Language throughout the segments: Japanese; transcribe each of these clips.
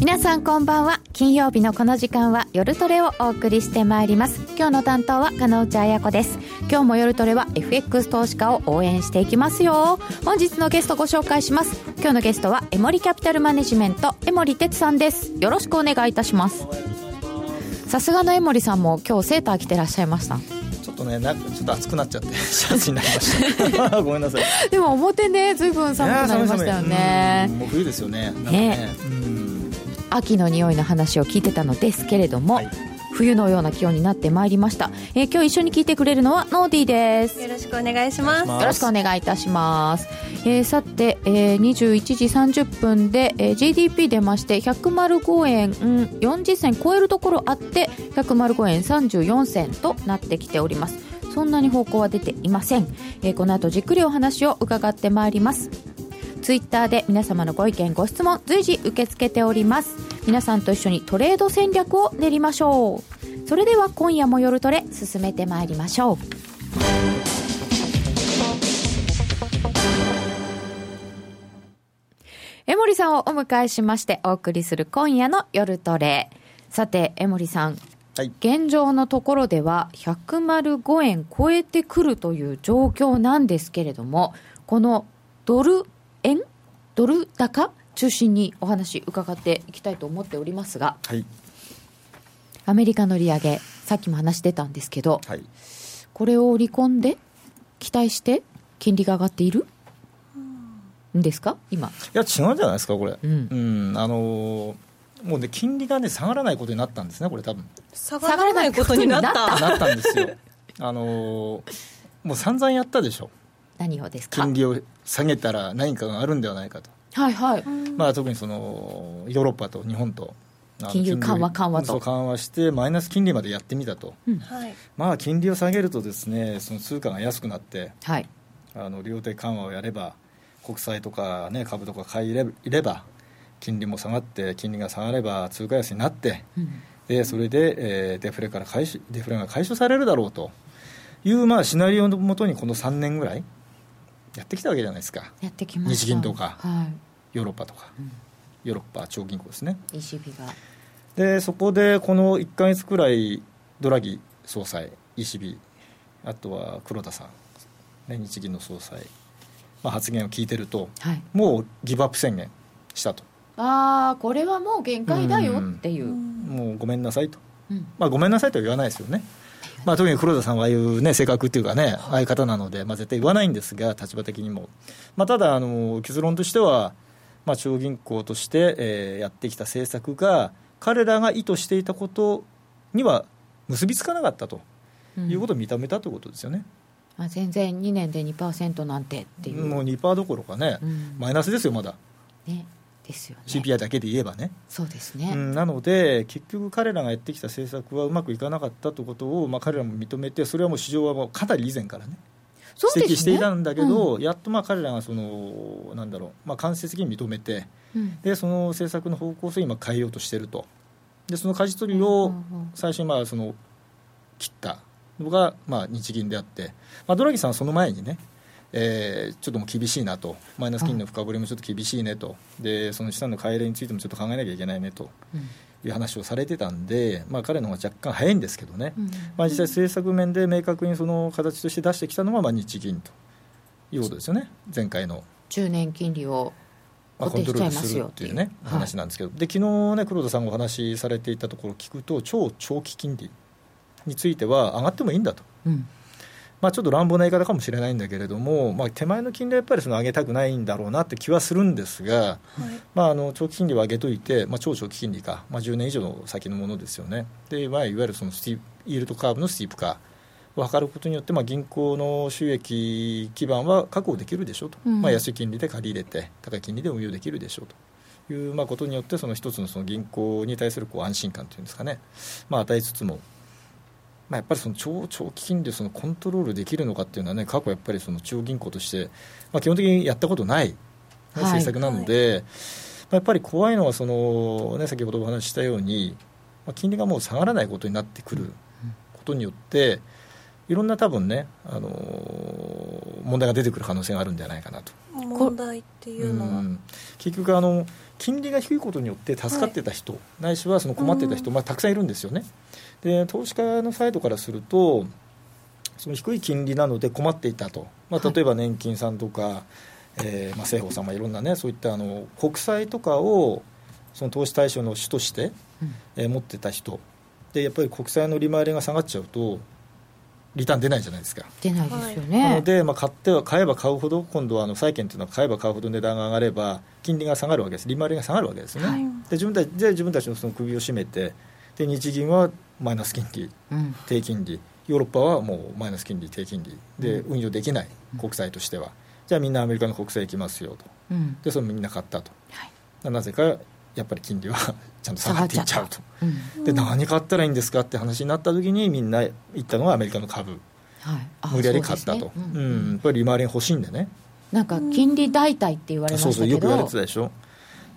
皆さんこんばんは。金曜日のこの時間は夜トレをお送りしてまいります。今日の担当は金内彩子です。今日も夜トレは FX 投資家を応援していきますよ。本日のゲストご紹介します。今日のゲストはエモリキャピタルマネジメント江森哲さんです。よろしくお願いいたします。さすがの江森さんも今日セーター着てらっしゃいました。ちょっとねなんかちょっと暑くなっちゃってシャツになりました。ごめんなさい。でも表ねずいぶん寒くなりましたよね。もう冬ですよね。ね。ね。うん秋の匂いの話を聞いてたのですけれども、はい冬のような気温になってまいりました、えー今日一緒に聞いてくれるのはノーディーですよろしくお願いします。よろしくお願いいたします。えーさて、えー21時30分で、えー GDP 出まして105円、うん、40銭超えるところあって105円34銭となってきております。そんなに方向は出ていません。えーこの後じっくりお話を伺ってまいります。ツイッターで皆様のご意見ご質問随時受け付けております。皆さんと一緒にトレード戦略を練りましょう。それでは今夜も夜トレ進めてまいりましょう。江森さんをお迎えしましてお送りする今夜の夜トレ。さて江森さんはい。現状のところでは105円超えてくるという状況なんですけれどもこのドル円？ドル高？中心にお話伺っていきたいと思っておりますが。はい。アメリカの利上げさっきも話出たんですけどはい。これを織り込んで期待して金利が上がっている？んですか？今。いや違うんじゃないですかこれ。うん。うんあのーもうね金利がね下がらないことになったんですねこれ多分。下がらないことになった。なったんですよ。あのーもう散々やったでしょ何をですか？金利を下げたら何かがあるんではないかと、はいはい。まあ、特にそのヨーロッパと日本と金融緩和利緩和と。緩和してマイナス金利までやってみたと、はい。まあ金利を下げるとですねその通貨が安くなってはい。あの量的緩和をやれば国債とか、ね、株とか買い入れれば金利も下がって金利が下がれば通貨安になってうん。でそれで、えーデフレから解消デフレが解消されるだろうという、まあ、シナリオのもとにこの3年ぐらいやってきたわけじゃないですか。やってきました。日銀とかはヨーロッパとか、うん。ヨーロッパ中央銀行ですね。い ECB が。でそこでこの1か月くらいドラギ総裁 ECB あとは黒田さん、ね、日銀の総裁、まあ、発言を聞いてるとはい。もうギブアップ宣言したと。ああこれはもう限界だよっていう、もうごめんなさいと、うん。まあ、ごめんなさいとは言わないですよね、まあ、特に黒田さんはああいう、ね、性格っていうかね、ああいう方なので、まあ、絶対言わないんですが、立場的にも、まあ、ただあの、結論としては、まあ、中央銀行として、えーやってきた政策が、彼らが意図していたことには結びつかなかったと。うん。いうことを認めたということですよね、まあ、全然2年で2%なんてっていう、もう2%どころかね、うん。マイナスですよ、まだ、ねですよね。CPI だけで言えばね。そうですね、うん、なので、結局、彼らがやってきた政策はうまくいかなかったということを、まあ、彼らも認めて、それはもう市場はもうかなり以前からね、指摘していたんだけど、やっとまあ彼らがその、なんだろう、まあ、間接的に認めて、うん。でその政策の方向性を今、変えようとしていると、でその舵取りうんをうんうん。最初にまあその切ったのがまあ日銀であって、まあ、ドラギさんはその前にね、えーちょっともう厳しいなと、マイナス金利の深掘りもちょっと厳しいねと、でその資産の買い入れについてもちょっと考えなきゃいけないねと。うん。いう話をされてたんで、まあ、彼の方が若干早いんですけどね、うん。まあ、実際、政策面で明確にその形として出してきたのはまあ日銀と。いうことですよね、前回の。10年金利をまあ、コントロールまするっていうねはい話なんですけど、で昨日ね黒田さんがお話しされていたところを聞くと超長期金利については上がってもいいんだと、うんまあ、ちょっと乱暴な言い方かもしれないんだけれども、まあ、手前の金利はやっぱりその上げたくないんだろうなって気はするんですが、まあ、あの長期金利は上げといて、まあ、超長期金利か、まあ、10年以上の先のものですよね。で、まあ、いわゆるそのスティープイールドカーブのスティープ化を図ることによって、まあ、銀行の収益基盤は確保できるでしょうと、うん。まあ、安い金利で借り入れて高い金利で運用できるでしょうと。いう、まあ、ことによってその一つのその銀行に対するこう安心感というんですかね、まあ、与えつつもまあ、やっぱりその超長期金利をそのコントロールできるのかっていうのはね、過去やっぱりその中央銀行として、まあ、基本的にやったことない、政策なので、はいやっぱり怖いのはその、ね、先ほどお話ししたように、まあ、金利がもう下がらないことになってくることによって、いろんな多分ね、あのー、問題が出てくる可能性があるんじゃないかなと。問題っていうのは、結局あの金利が低いことによって助かってた人、はい、ないしはその困ってた人、まあ、たくさんいるんですよね。で投資家のサイドからするとその低い金利なので困っていたと、まあ、例えば年金さんとか、はい、えー、まあ、政府さんもいろんなねそういったあの国債とかをその投資対象の主として、うん、えー、持ってた人。でやっぱり国債の利回りが下がっちゃうとリターン出ないじゃないですか。出ないですよね。なので、まあ、買っては買えば買うほど今度はあの債券というのは買えば買うほど値段が上がれば金利が下がるわけです。利回りが下がるわけですね、はい、で自分たちで自分たちのその首を絞めてで日銀はマイナス金利、うん、低金利。ヨーロッパはもうマイナス金利低金利。で運用できない、国債としては、じゃあみんなアメリカの国債行きますよと、うん、でそれみんな買ったと、はい、なぜかやっぱり金利は ちゃんと下がっていっちゃうと、う。ん、で何買ったらいいんですかって話になった時にみんな言ったのがアメリカの株、はい、無理やり買ったと、ね、うん、うん、やっぱり利回りが欲しいんでね。なんか金利代替って言われましたけど。そうそうよく言われてたでしょ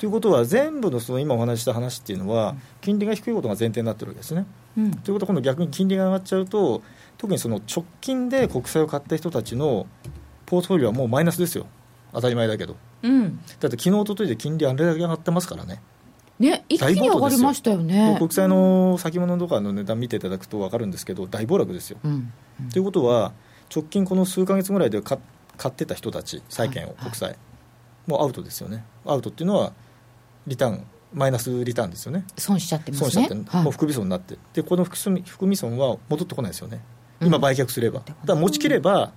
ということは全部のその今お話した話っていうのは金利が低いことが前提になってるわけですね。うん、ということは今度逆に金利が上がっちゃうと特にその直近で国債を買った人たちのポートフォリオはもうマイナスですよ。当たり前だけど、うん、だって昨日一昨日で金利あれだけ上がってますからね。ね、一気に上がりましたよね。国債の先物とかの値段見ていただくと分かるんですけど大暴落ですよ。と、うん、いうことは直近この数か月ぐらいで買ってた人たち債券を、国債、はい、もうアウトですよね。アウトっていうのはリターンマイナスリターンですよね。損しちゃってますね。損しちゃって、はい、もう含み損になって。でこの含み損は戻ってこないですよね。今売却すれば、うん、だから持ちきれば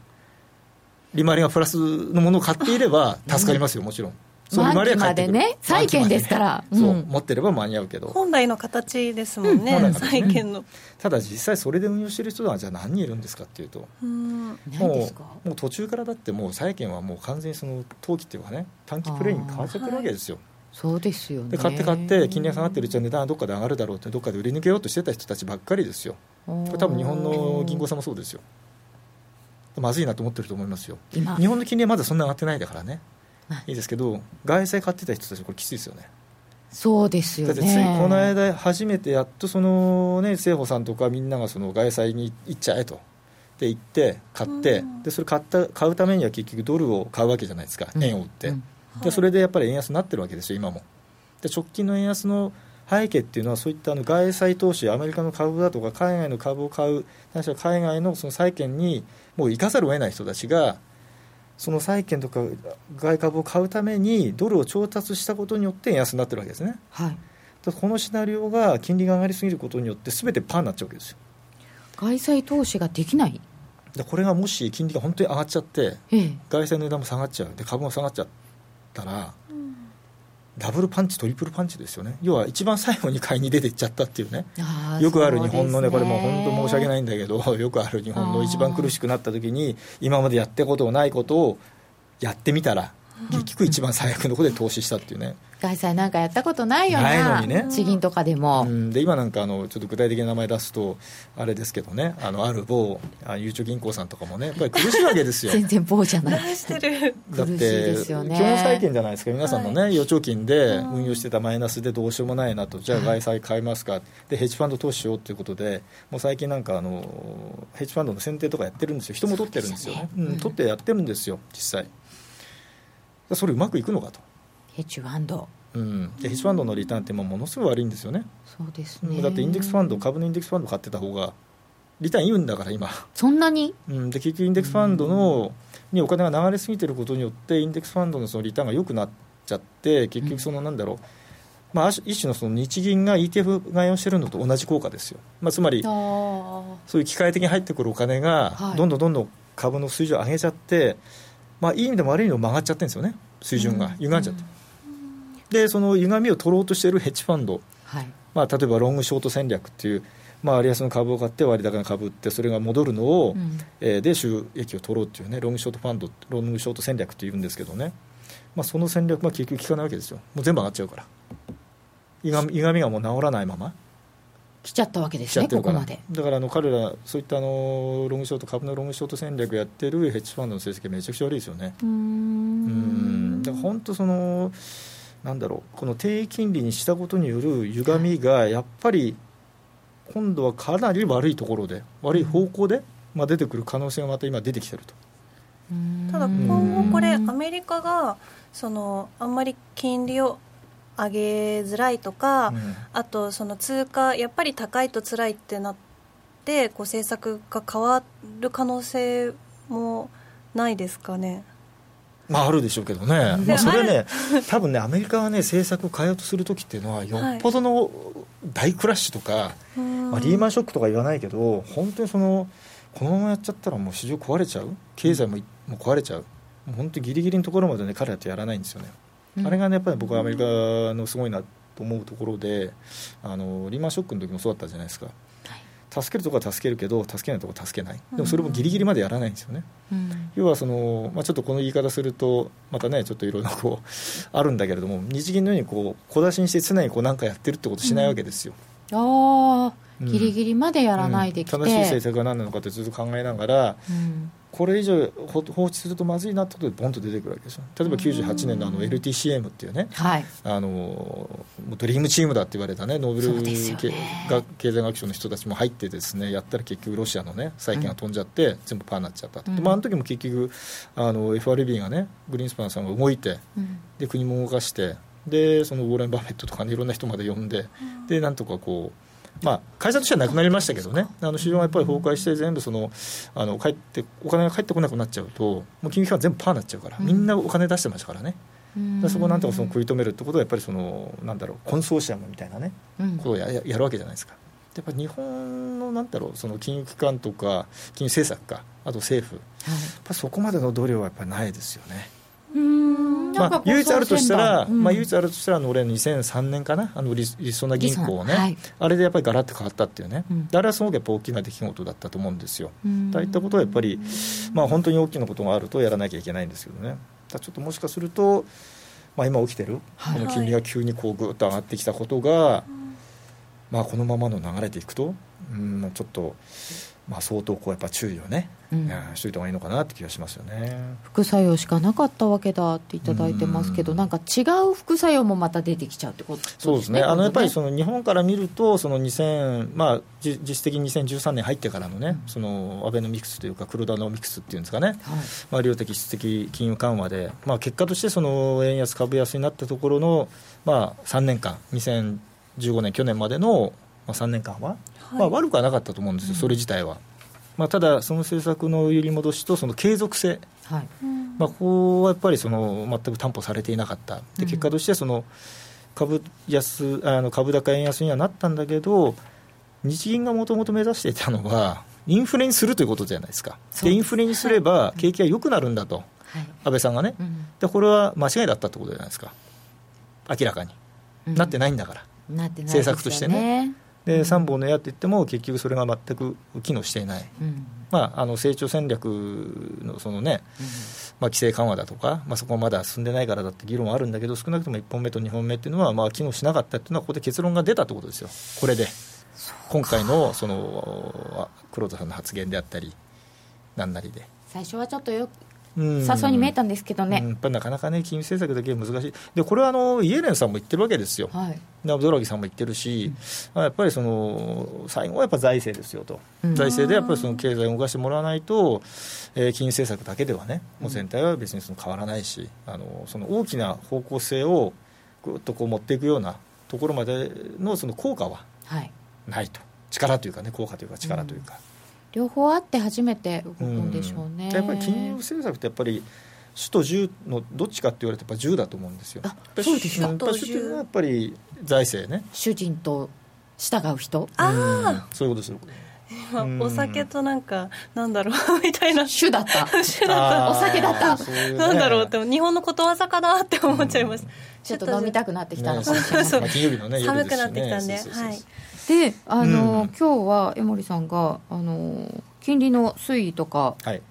利回りがプラスのものを買っていれば助かりますよもちろん。そう利回りはまでね債券ですから、そう持ってれば間に合うけど。本来の形ですもんね、うん、債券の。ただ実際それで運用してる人はじゃあ何人いるんですかっていうと。もうもう途中からだってもう債券はもう完全にその投機っていうかね短期プレイに変わっちゃってるわけですよ、そうですよ、ね、で買って買って金利が下がってるうちは値段はどっかで上がるだろうってどっかで売り抜けようとしてた人たちばっかりですよ。これ多分日本の銀行さんもそうですよ。まずいなと思ってると思いますよ。日本の金利はまだそんな上がってないだからね。いいですけど外債買ってた人たちこれきついですよね。そうですよね。だってついこの間初めてやっとそのね政府さんとかみんながその外債に行っちゃえと。で行って買ってでそれ買った買うためには結局ドルを買うわけじゃないですか。円を売って、うんでそれでやっぱり円安になってるわけですよ、今も。で直近の円安の背景っていうのはそういったあの外債投資アメリカの株だとか海外の株を買う海外のその債券にもう行かざるを得ない人たちがその債券とか外株を買うためにドルを調達したことによって円安になってるわけですね、はい、このシナリオが金利が上がりすぎることによってすべてパーになっちゃうわけですよ。外債投資ができない？これがもし金利が本当に上がっちゃって、ええ、外債の値段も下がっちゃう。で株も下がっちゃうったら、ダブルパンチ、トリプルパンチですよね、要は一番最後に買いに出ていっちゃったっていうね、よくある日本のね、これも本当申し訳ないんだけど、よくある日本の一番苦しくなった時に、今までやったことないことをやってみたら、結局一番最悪のところで投資したっていうね。外債なんかやったことないよないのにね。地銀とかでも、うん、で今なんかあのちょっと具体的な名前出すとあれですけどね。あのある某あゆうちょ銀行さんとかもねやっぱり苦しいわけですよ。全然某じゃない。してる。だって基本債券じゃないですか。皆さんのね、はい、預貯金で運用してたマイナスでどうしようもないなと。じゃあ外債買いますか？でヘッジファンド投資しようということでもう最近なんかあのヘッジファンドの選定とかやってるんですよ。人も取ってるんですよね、うん、取ってやってるんですよ実際。それうまくいくのかとヘッジファンド。うん、ヘッジファンドのリターンってものすごい悪いんですよね。そうですね。だってインデックスファンド株のインデックスファンド買ってた方がリターンいいんだから今。そんなに、うん、で結局インデックスファンドのにお金が流れすぎてることによってインデックスファンドのそのリターンが良くなっちゃって結局そのなんだろう、うん、まあ、一種のその日銀が ETF 買いをしてるのと同じ効果ですよ、まあ、つまりそういう機械的に入ってくるお金がどんどんどんどん株の水準を上げちゃって、まあ、いい意味でも悪い意味でも曲がっちゃってるんですよね。水準が。歪んじゃって。うんでその歪みを取ろうとしているヘッジファンド、はい。まあ、例えばロングショート戦略っていう、まあ、割安の株を買って割高な株売ってそれが戻るのを、うん、えー、で収益を取ろうっていうねロングショートファンドロングショート戦略っていうんですけどね、まあ、その戦略は結局効かないわけですよ。もう全部上がっちゃうから。歪みがもう治らないまま。来ちゃったわけですね、ここまで。だからあの彼ら、そういったあのロングショート、株のロングショート戦略やってるヘッジファンドの成績、めちゃくちゃ悪いですよね。うん。だから本当そのなんだろうこの低金利にしたことによる歪みがやっぱり今度はかなり悪いところで悪い方向で、まあ、出てくる可能性がまた今出てきてると。ただ今後これアメリカがそのあんまり金利を上げづらいとか、うん、あとその通貨やっぱり高いと辛いってなってこう政策が変わる可能性もないですかね。まあ、あるでしょうけどね、まあ、それね、多分ね、アメリカはね、政策を変えようとするときっていうのは、よっぽどの大クラッシュとか、はい、まあ、リーマンショックとか言わないけど、本当にその、このままやっちゃったら、もう市場壊れちゃう、経済ももう壊れちゃう、本当、ぎりぎりのところまでね、彼らってやらないんですよね。うん、あれがね、やっぱり僕はアメリカのすごいなと思うところで、あのリーマンショックの時もそうだったじゃないですか。助けるところは助けるけど助けないところは助けない。でもそれもギリギリまでやらないんですよね、うん、要はその、まあ、ちょっとこの言い方するとまたねちょっといろいろこう あるんだけれども日銀のようにこう小出しにして常にこう何かやってるってことしないわけですよ、うん、ああギリギリまでやらないできて、正しい政策が何なのかってずっと考えながら、これ以上放置するとまずいなってことでボンと出てくるわけですよ例えば98年のあの LTCM っていうね、はい、あのドリームチームだって言われたねノーベル、ね、経済学賞の人たちも入ってですねやったら結局ロシアのね債券が飛んじゃって、全部パーになっちゃったと、うん、まあ、あの時も結局あの FRB がねグリーンスパンさんが動いて、うん、で国も動かしてでそのウォーレン・バフェットとか、ね、いろんな人まで呼んで、でなんとかこうまあ、会社としてはなくなりましたけどね、あの市場がやっぱり崩壊して、全部そのあの帰ってお金が返ってこなくなっちゃうと、もう金融機関全部パーになっちゃうから、みんなお金出してましたからね。うん、そこをなんとかその食い止めるってことはやっぱりそのなんだろうコンソーシアムみたいなね、うん、ことをややるわけじゃないですか。やっぱ日本のなんだろうその金融機関とか金融政策かあと政府、はい、やっぱそこまでの度量はやっぱりないですよね。まあ、唯一あるとしたら、うん、まあ、唯一あるとしたら、俺、2003年かな、あのりりそな銀行ね、はい、あれでやっぱりガラッと変わったっていうね、うん、あれはすごくやっぱ大きな出来事だったと思うんですよ。ああいったことはやっぱり、まあ、本当に大きなことがあるとやらなきゃいけないんですけどね、ちょっともしかすると、まあ、今起きてる、この金利が急にこうぐっと上がってきたことが、はい、まあ、このままの流れでいくと、うん、ちょっと。まあ、相当こうやっぱ注意をね、うん、しといた方がいいのかなって気がしますよね。副作用しかなかったわけだっていただいてますけど、ん。なんか違う副作用もまた出てきちゃうってことですね。そうですね。あのやっぱりその日本から見ると、その2000、まあ、実質的に2013年入ってからのね、うん、そのアベノミクスというか、黒田ノミクスっていうんですかね、はい、まあ、量的質的金融緩和で、まあ、結果としてその円安、株安になったところの、まあ、3年間、2015年、去年までの、まあ、3年間は？まあ、悪くはなかったと思うんですよ、それ自体は。まあ、ただ、その政策の揺り戻しとその継続性、はい、まあ、ここはやっぱりその全く担保されていなかった、で結果としてその株安あの株高円安にはなったんだけど、日銀がもともと目指していたのは、インフレにするということじゃないですか、でインフレにすれば景気が良くなるんだと、はい、安倍さんがね、で、これは間違いだったってことじゃないですか、明らかに、なってないんだから、政策としてね。で3本の矢って言っても結局それが全く機能していない、うん、まあ、あの成長戦略のそのね、まあ、規制緩和だとか、まあ、そこはまだ進んでないからだって議論はあるんだけど少なくとも1本目と2本目っていうのはまあ機能しなかったっていうのはここで結論が出たってことですよ。これで。今回のその黒田さんの発言であったりなんなりで。最初はちょっとよさそうに見えたんですけどね、やっぱりなかなかね、金融政策だけは難しい、でこれはあのイエレンさんも言ってるわけですよ、はい、ドラギさんも言ってるし、うん、やっぱりその最後はやっぱ財政ですよと、うん、財政でやっぱりその経済を動かしてもらわないと、えー、金融政策だけではね、もう全体は別にその変わらないし、あのその大きな方向性をぐっとこう持っていくようなところまでのその効果はないと、はい、力というかね、効果というか、力というか。うん両方あって初めて動くんでしょうね、やっぱり金融政策ってやっぱり首と10のどっちかって言われてやっぱ10だと思うんですよ。あそうですか首というのはやっぱり財政ね。主人と従う人。ああそういうことですよ。お酒となんかなんだろうみたいな。主だった。主だった。お酒だった。ね、なんだろうって日本のことわざかなって思っちゃいます、ちょっと飲みたくなってきたのかもしれない、ね、金曜日のね寒くなってきたんで。はいであの、うん、今日は江森さんがあの金利の推移とか、はい、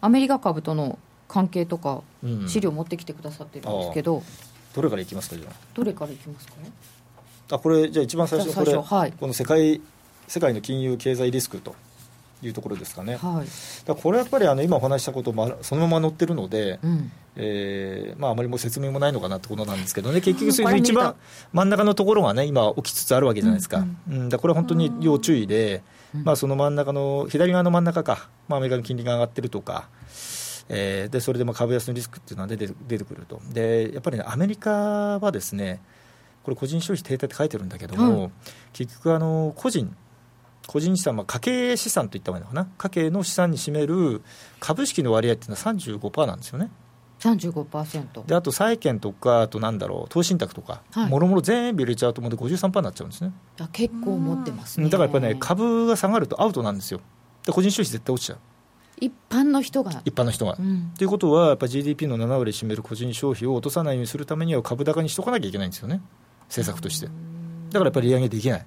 アメリカ株との関係とか、資料持ってきてくださってるんですけど、どれからいきますかじゃあ？どれからいきますか？あこれじゃあ一番最初これ、はい、この世界世界の金融経済リスクというところですかね、はい、だこれやっぱりあの今お話したこともそのまま載ってるので、うん。えーまあ、あまりもう説明もないのかなってことなんですけどね、結局、それ一番真ん中のところがね、今、起きつつあるわけじゃないですか、うん、うん、だこれは本当に要注意で、まあ、その真ん中の、左側の真ん中か、まあ、アメリカの金利が上がってるとか、えー、でそれでまあ株安のリスクっていうのは出て出てくると、でやっぱりね、アメリカはですね、これ、個人消費停滞って書いてるんだけども、うん、結局あの、個人、個人資産、まあ、家計資産といった方がいいのかな、家計の資産に占める株式の割合っていうのは35%なんですよね。35%であと債券とか、あとなんだろう、投資信託とか、もろもろ全部入れちゃうと、もう53%になっちゃうんですね。あ結構持ってますね。だからやっぱりね、株が下がるとアウトなんですよ。で個人消費絶対落ちちゃう。一般の人が。一般の人が。と、うん、いうことは、やっぱ GDP の7割占める個人消費を落とさないようにするためには、株高にしとかなきゃいけないんですよね、政策として。だからやっぱり利上げできない。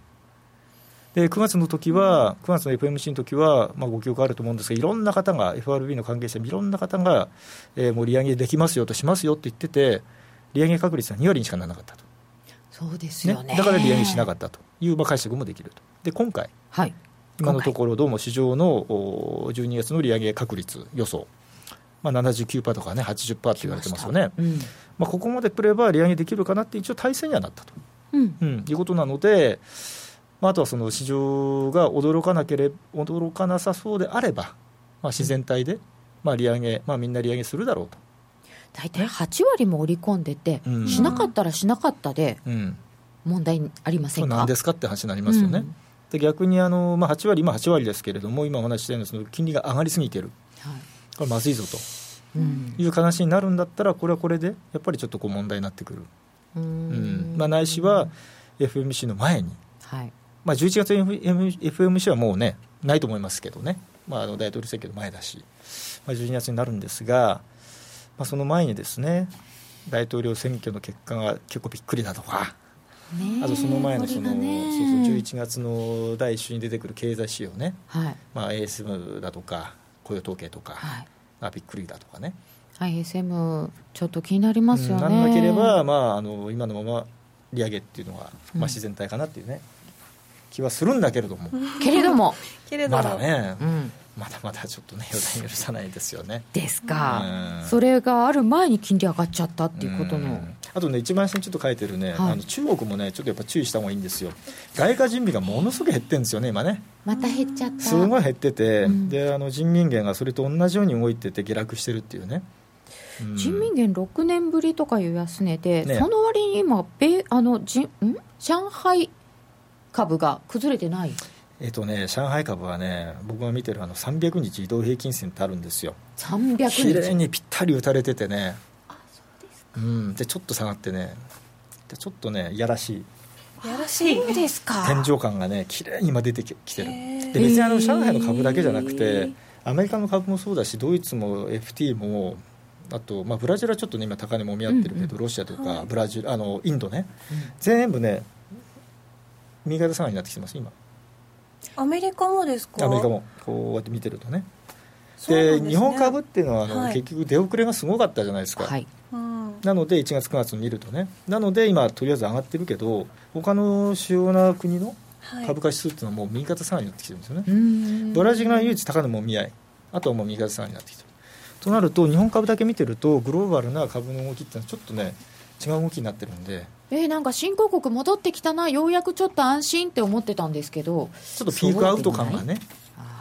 で9月の時は、9月の FMC の時は、まあ、ご記憶あると思うんですが、いろんな方が、FRB の関係者、いろんな方が、えー、もう利上げできますよとしますよって言ってて、利上げ確率は2割にしかならなかったと。そうですよね、ね、だから利上げしなかったという、まあ、解釈もできると。で今回、はい、今のところ、どうも市場の12月の利上げ確率予想、まあ、79%とかね、80%って言われてますよね、うん。まあ、ここまでくれば利上げできるかなって一応、体制にはなったと、うん。うん、いうことなので、まあ、あとはその市場が驚かなければ驚かなさそうであれば、まあ、自然体で、まあ、利上げ、まあ、みんな利上げするだろうと。大体8割も織り込んでて、うん、しなかったらしなかったで、問題ありませんか、何ですかって話になりますよね。うん、で逆にあの、まあ、8割、今8割ですけれども、今お話ししたようにその金利が上がりすぎてる、はい、これまずいぞと、うん、いう話になるんだったら、これはこれでやっぱりちょっとこう問題になってくる、うん。まあ、ないしは FMC の前に。はいまあ、11月 FMC はもうね、ないと思いますけどね、まあ、あの大統領選挙の前だし、まあ、12月になるんですが、まあ、その前にですね、大統領選挙の結果が結構びっくりだとか、あとその前のその、そうそう11月の第1週に出てくる経済指標ね、はい。まあ、ASM だとか、雇用統計とか、はい、あびっくりだとかね。ISM、ちょっと気になりますよね。なんなければ、まあ、あの今のまま利上げっていうのが、まあ、自然体かなっていうね。うん気はするんだ けれども、けれども。まだね、うん、まだまだちょっとね予断許さないですよね。ですか、うん、それがある前に金利上がっちゃったっていうことの、うん、あとね一番下にちょっと書いてるね、はい、あの中国もねちょっとやっぱ注意した方がいいんですよ。外貨人民がものすごく減ってるんですよね今ね。また減っちゃった。すごい減ってて、であの人民元がそれと同じように動いてて下落してるっていうね。人民元6年ぶりとかいう安値で、ね、その割に今米あのじん？上海株が崩れてない？えっとね、上海株はね、僕が見てるあの300日移動平均線ってあるんですよ、300日？綺麗にぴったり打たれててね、あそうですか、うん、でちょっと下がってね、でちょっとね、いやらしい、やらしい？ですか。天井感がね、綺麗に今出てきてる、で別にあの上海の株だけじゃなくて、アメリカの株もそうだし、ドイツも FT も、あと、まあ、ブラジルはちょっとね、今、高値もみ合ってるけど、うんうん、ロシアとかブラジル、あのインドね、うん、全部ね、右肩下がりになってきてます今。アメリカもですか？アメリカもこうやって見てるとね。で、ね、日本株っていうのはあの、はい、結局出遅れがすごかったじゃないですか、はい、なので1月9月見るとね。なので今とりあえず上がってるけど他の主要な国の株価指数っていうのはもう右肩下がりになってきてるんですよね。ブラジルが唯一高値もみ合い。あとはもう右肩下がりになってきてる。となると日本株だけ見てるとグローバルな株の動きっていうのはちょっとね違う動きになってるんでえー、なんか新興国戻ってきたなようやくちょっと安心って思ってたんですけどちょっとピークアウト感がね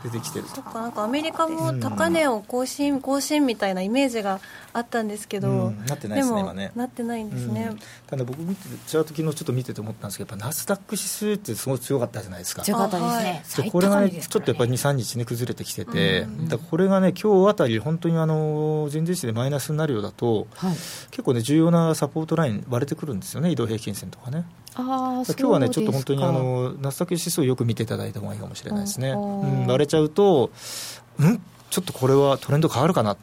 出てきてるそっかなんかアメリカも高値を更新更新みたいなイメージがあったんですけど、うん、なってないですね今ね。なってないんですね、うん、ただ僕見てチャート昨日ちょっと見てて思ったんですけどやっぱナスダック指数ってすごい強かったじゃないですか。強かったですね。でこれがね、ね、ちょっとやっぱり23日ね崩れてきてて、うん、だこれがね今日あたり本当にあの前日比でマイナスになるようだと、はい、結構ね重要なサポートライン割れてくるんですよね移動平均線とかね。あ今日はねちょっと本当にあのナスダック指数をよく見ていただいた方がいいかもしれないですね、うん、割れちゃうとうん？ちょっとこれはトレンド変わるかな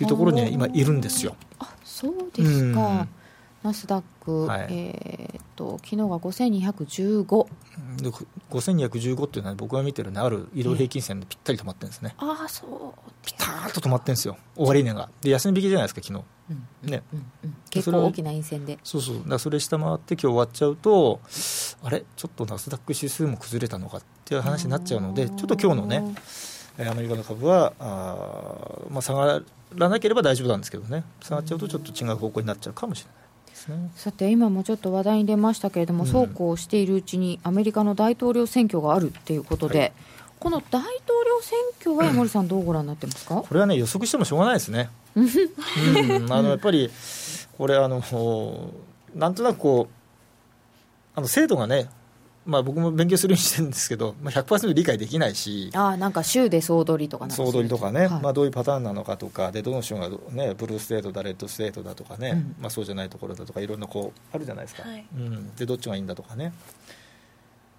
っていうところに、ね、今いるんですよ。あそうですか、うん、ナスダック、はい、えー、っと昨日が5215 5215っていうのは僕が見てるねある移動平均線でぴったり止まってるんですね、ああそう。ピタッと止まってるんですよ。終値が。で安値引きじゃないですか昨日。ね、結構大きな陰線で。そうそう。だそれ下回って今日終わっちゃうとあれ？ちょっとナスダック指数も崩れたのかっていう話になっちゃうのでちょっと今日のねアメリカの株はあ、まあ、下がらなければ大丈夫なんですけどね。下がっちゃうとちょっと違う方向になっちゃうかもしれない。ね、さて今もちょっと話題に出ましたけれども、うん、そうこうしているうちにアメリカの大統領選挙があるっていうことで、はい、この大統領選挙は山森さん、どうご覧になってますか？これはね、予測してもしょうがないですね。うん、あのやっぱりこれあの、なんとなくこう、あの制度がね、まあ、僕も勉強するようにしてるんですけど、まあ、100%理解できないし、あなんか州で総取りとか総取りとかね、はい、まあ、どういうパターンなのかとか、でどの州が、ね、 blue state だ、 red state だとかね、うん、まあ、そうじゃないところだとか、いろんなこうあるじゃないですか、はい、うん、でどっちがいいんだとかね。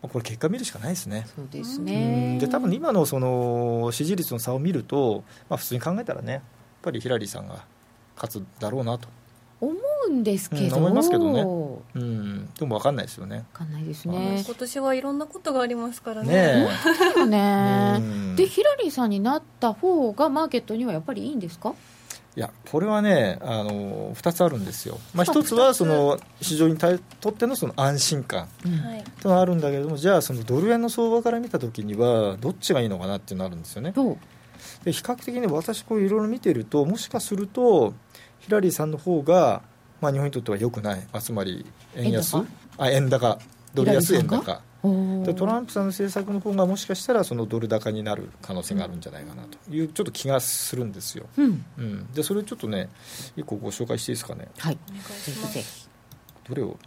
これ結果見るしかないですね。そうですね。で多分今のその支持率の差を見ると、まあ普通に考えたらね、やっぱりヒラリーさんが勝つだろうなと。思うんですけど、うん、思いますけどね、うん、でも分かんないですよね。分かんないですね。今年はいろんなことがありますからね。ねね。でヒラリーさんになった方がマーケットにはやっぱりいいんですか？いやこれはねあの2つあるんですよ、まあ、1つはその市場にとってのその安心感。というのがあるんだけれども、じゃあそのドル円の相場から見たときにはどっちがいいのかなっていうのがあるんですよね。で比較的に私こういろいろ見てるともしかするとヒラリーさんの方がまあ日本にとってはよくない、あつまり円安？あ円高。ドル安円高。でトランプさんの政策の方がもしかしたらそのドル高になる可能性があるんじゃないかなというちょっと気がするんですよ、うん、うん、でそれをちょっとね一個ご紹介していいですかね？はい。ぜひぜひどれを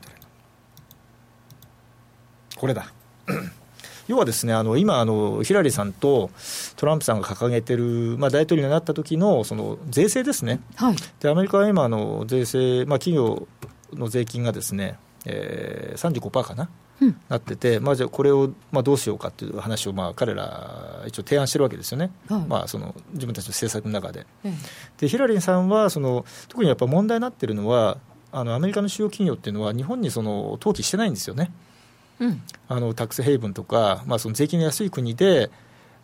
これだ要はですねあの今あの、ヒラリーさんとトランプさんが掲げてる、まあ、大統領になった時のその税制ですね、はい、でアメリカは今あの、税制、まあ、企業の税金がですね、えー、35%かな、うん、なってて、まあ、じゃあこれをまあどうしようかっていう話をまあ彼ら一応提案してるわけですよね、はい、まあ、その自分たちの政策の中で。うん、でヒラリーさんはその特にやっぱ問題になってるのはあのアメリカの主要企業っていうのは日本にその登記してないんですよね。うん、あのタックスヘイブンとか、まあ、その税金の安い国で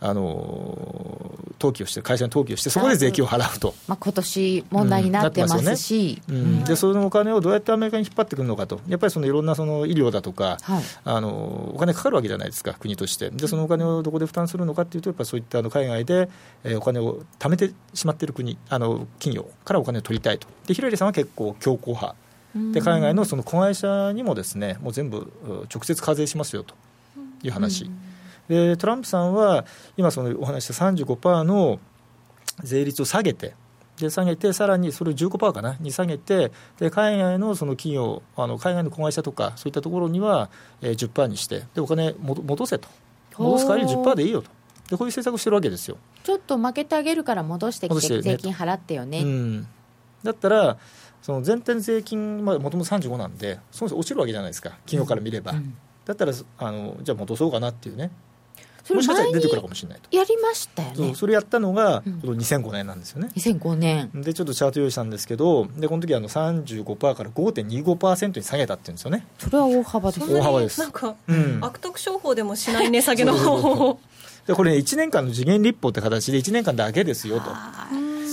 あの登記をして会社に登記をしてそこで税金を払うと、まあ、今年問題になってますし、うん、でそのお金をどうやってアメリカに引っ張ってくるのかとやっぱりそのいろんなその医療だとか、はい、あのお金かかるわけじゃないですか国として。でそのお金をどこで負担するのかというとやっぱそういったあの海外で、えー、お金を貯めてしまっている国あの企業からお金を取りたいと。でヒラリーさんは結構強硬派で海外のその子会社にもですねもう全部直接課税しますよという話、でトランプさんは今そのお話した35%の税率を下げてで下げてさらにそれを15%かなに下げてで海外のその企業あの海外の子会社とかそういったところには、えー、10%にしてでお金戻せと。戻す代わりに10%でいいよと。でこういう政策をしてるわけですよ。ちょっと負けてあげるから戻してきて税金払ってよね、うん、だったらその全体税金もともと35なんでそもそも落ちるわけじゃないですか企業から見れば、うん、だったらあのじゃあ戻そうかなっていうね。もしかしたら出てくるかもしれないと。やりましたよね。それやったのが、うん、2005年なんですよね。2005年。でちょっとチャート用意したんですけどでこの時あの35%から5.25%に下げたっていうんですよね。それは大幅です大幅です。なんか、うん、悪徳商法でもしない値下げの方法でこれ、ね、1年間の時限立法って形で1年間だけですよと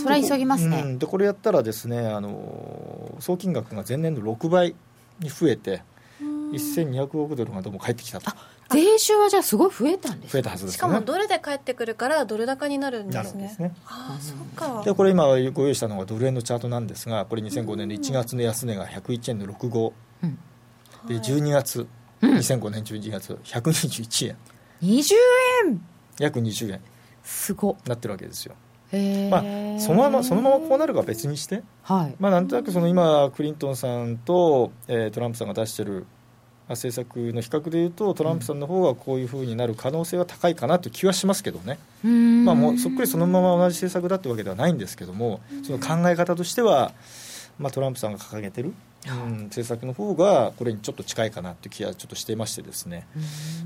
それは急ぎますね、うん、でこれやったらですねあの総金額が前年の6倍に増えて1200億ドルがどうも返ってきたと。税収はじゃあすごい増えたんです増えたはずです、ね、しかもドルで返ってくるからドル高になるんですね。ですね。ああそうか。でこれ今ご用意したのがドル円のチャートなんですがこれ2005年の1月の安値が101円の65、うん、で12月、うん、2005年12月121円。20円。約20円。すごなってるわけですよまあ、そのままそのままこうなるか別にして、はい。まあ、なんとなくその今クリントンさんと、えー、トランプさんが出してる政策の比較でいうとトランプさんの方がこういうふうになる可能性は高いかなという気はしますけどね、まあ、もうそっくりそのまま同じ政策だってわけではないんですけどもその考え方としては、まあ、トランプさんが掲げてる、うん、政策の方がこれにちょっと近いかなという気はちょっとしていましてですね。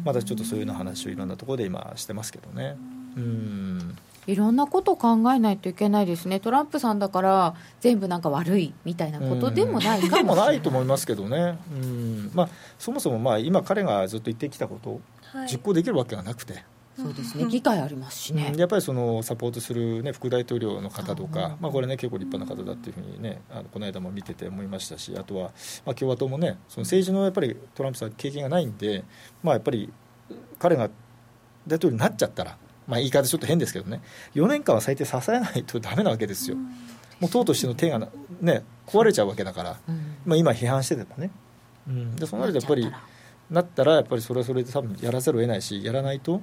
まだちょっとそういうような話をいろんなところで今してますけどね。うんいろんなことを考えないといけないですね、トランプさんだから全部なんか悪いみたいなことでもないかもない。と思いますけどね、うん。まあ、そもそもまあ今、彼がずっと言ってきたことを実行できるわけがなくて。そうですね。議会ありますしね、やっぱりそのサポートする、ね、副大統領の方とか、まあ、これね結構立派な方だっていうふうにねあのこの間も見てて思いましたしあとは、まあ、共和党もねその政治のやっぱりトランプさん経験がないんで、まあ、やっぱり彼が大統領になっちゃったら、まあ、言い方ちょっと変ですけどね。4年間は最低支えないとだめなわけですよ。もう党としての手が、ね、壊れちゃうわけだから、まあ、今批判しててもね、うん、でそうなるとやっぱりなったらやっぱりそれはそれで多分やらざるを得ないしやらないと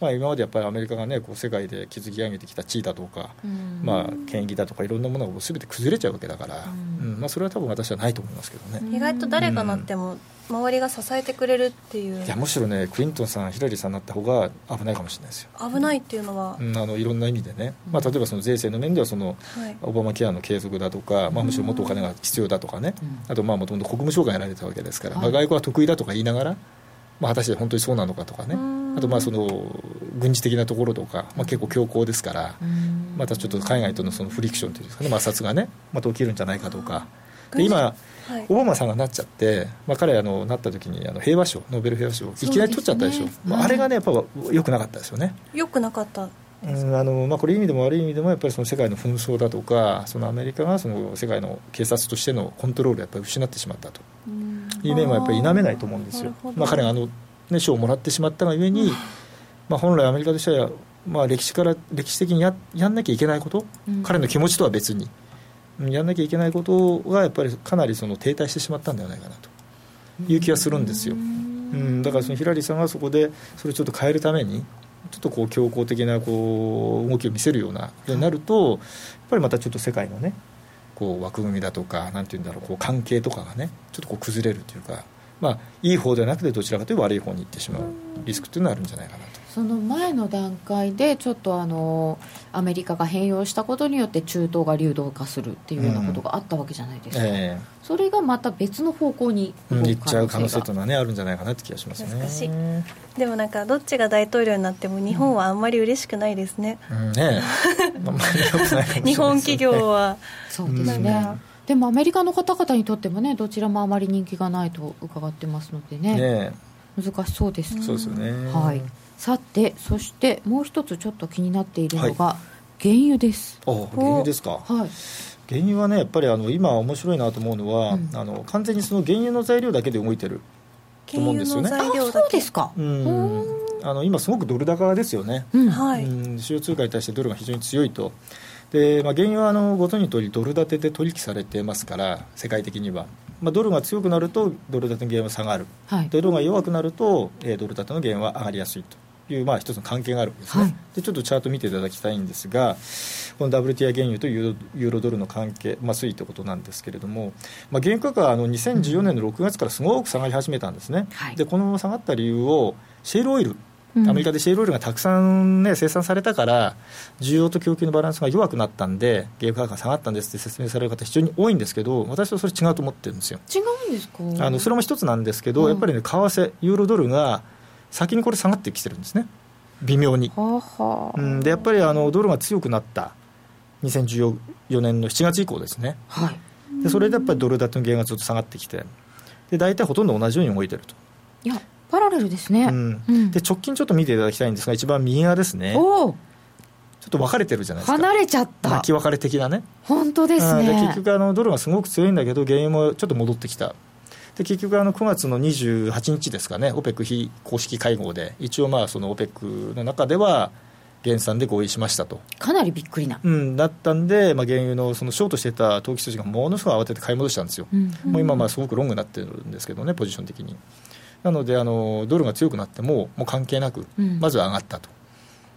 まあ、今までやっぱりアメリカが、ね、こう世界で築き上げてきた地位だとか、うん、まあ、権益だとかいろんなものがすべて崩れちゃうわけだから、うん、うん、まあ、それは多分私はないと思いますけどね。意外と誰がなっても周りが支えてくれるっていう、いやむしろねクリントンさんヒラリーさんになった方が危ないかもしれないですよ。危ないっていうのは、うん、あのいろんな意味でね、まあ、例えばその税制の面ではその、はい、オバマケアの継続だとか、まあ、むしろもっとお金が必要だとかね、あともともと国務省官やられたわけですから、はい、まあ、外交は得意だとか言いながら、まあ、果たして本当にそうなのかとかね、あとまあその軍事的なところとか、まあ、結構強硬ですから、またちょっと海外とのそのフリクションというかね、摩擦がね、また起きるんじゃないかとか、で今、はい、オバマさんがなっちゃって、まあ、彼あのなった時にあの平和賞、ノーベル平和賞、いきなり取っちゃったでしょ、う、ね、まあ、あれがね、やっぱよくなかったですよね。よくなかった。うんあのまあ、これ、いい意味でも悪い意味でも、やっぱりその世界の紛争だとか、そのアメリカがその世界の警察としてのコントロールをやっぱり失ってしまったと。いう面はやっぱり否めないと思うんですよ。まあ、彼があの、ね、賞をもらってしまったがゆえに、まあ、本来アメリカとしては、まあ、歴史から歴史的にややんなきゃいけないこと、うん、彼の気持ちとは別にやんなきゃいけないことがやっぱりかなりその停滞してしまったんではないかなという気がするんですよ、うん、だからそのヒラリーさんはそこでそれをちょっと変えるためにちょっとこう強硬的なこう動きを見せるようなようになるとやっぱりまたちょっと世界のねこう枠組みだとかなんていうんだろうこう関係とかがねちょっとこう崩れるというかまあ、いい方ではなくてどちらかというと悪い方に行ってしまうリスクというのはあるんじゃないかなと。その前の段階でちょっとあのアメリカが変容したことによって中東が流動化するっていうようなことがあったわけじゃないですか、うんえー、それがまた別の方向に行っちゃう可能性というのは、ね、あるんじゃないかなって気がしますね。でもなんかどっちが大統領になっても日本はあんまり嬉しくないですね、うん、ね 日本企業は。そうですね、でもアメリカの方々にとってもねどちらもあまり人気がないと伺ってますのでね。ね難しそうですそうですよね、はい、さてそしてもう一つちょっと気になっているのが、はい、原油です。あ原油ですか。はい。原油はねやっぱりあの今面白いなと思うのは、うん、あの完全にその原油の材料だけで動いてると思うんですよね。あそうですか。うん。あの今すごくドル高ですよね。うん、はい。主要通貨に対してドルが非常に強いと。で、まあ、原油はあのご存じの通りドル建てで取引されてますから世界的には、まあ、ドルが強くなるとドル建ての原油は下がる、はい、ドルが弱くなると、えー、ドル建ての原油は上がりやすいという、まあ、一つの関係があるんですね、はい、でちょっとチャート見ていただきたいんですがこの WTI 原油とユーロドルの関係、まあ、推移ということなんですけれども、まあ、原油価格はあの2014年の6月からすごく下がり始めたんですね、はい、でこの下がった理由をシェールオイルアメリカでシェールオイルがたくさん、ね、生産されたから、需要と供給のバランスが弱くなったんで、原油価格が下がったんですって説明される方、非常に多いんですけど、私はそれ違うと思ってるんですよ。違うんですか？あのそれも一つなんですけど、うん、やっぱりね、為替、ユーロドルが先にこれ下がってきてるんですね、微妙に。うん、でやっぱりあのドルが強くなった、2014年の7月以降ですね。はい、でそれでやっぱりドル建ての原油がずっと下がってきて、で大体ほとんど同じように動いてると。いやパラレルですね、うん。うん、で直近ちょっと見ていただきたいんですが一番右側ですね。おちょっと分かれてるじゃないですか。離れちゃった。巻き分かれ的なね。本当ですね、で結局あのドルがすごく強いんだけど原油もちょっと戻ってきたで結局あの9月の28日ですかね OPEC 非公式会合で一応まあその OPEC の中では減産で合意しましたと。かなりびっくりな、うん、だったんで、まあ、原油のそのショートしてた投機筋がものすごい慌てて買い戻したんですよ、うん、もう今まあすごくロングになってるんですけどねポジション的に。なのであのドルが強くなってももう関係なく、まずは上がったと、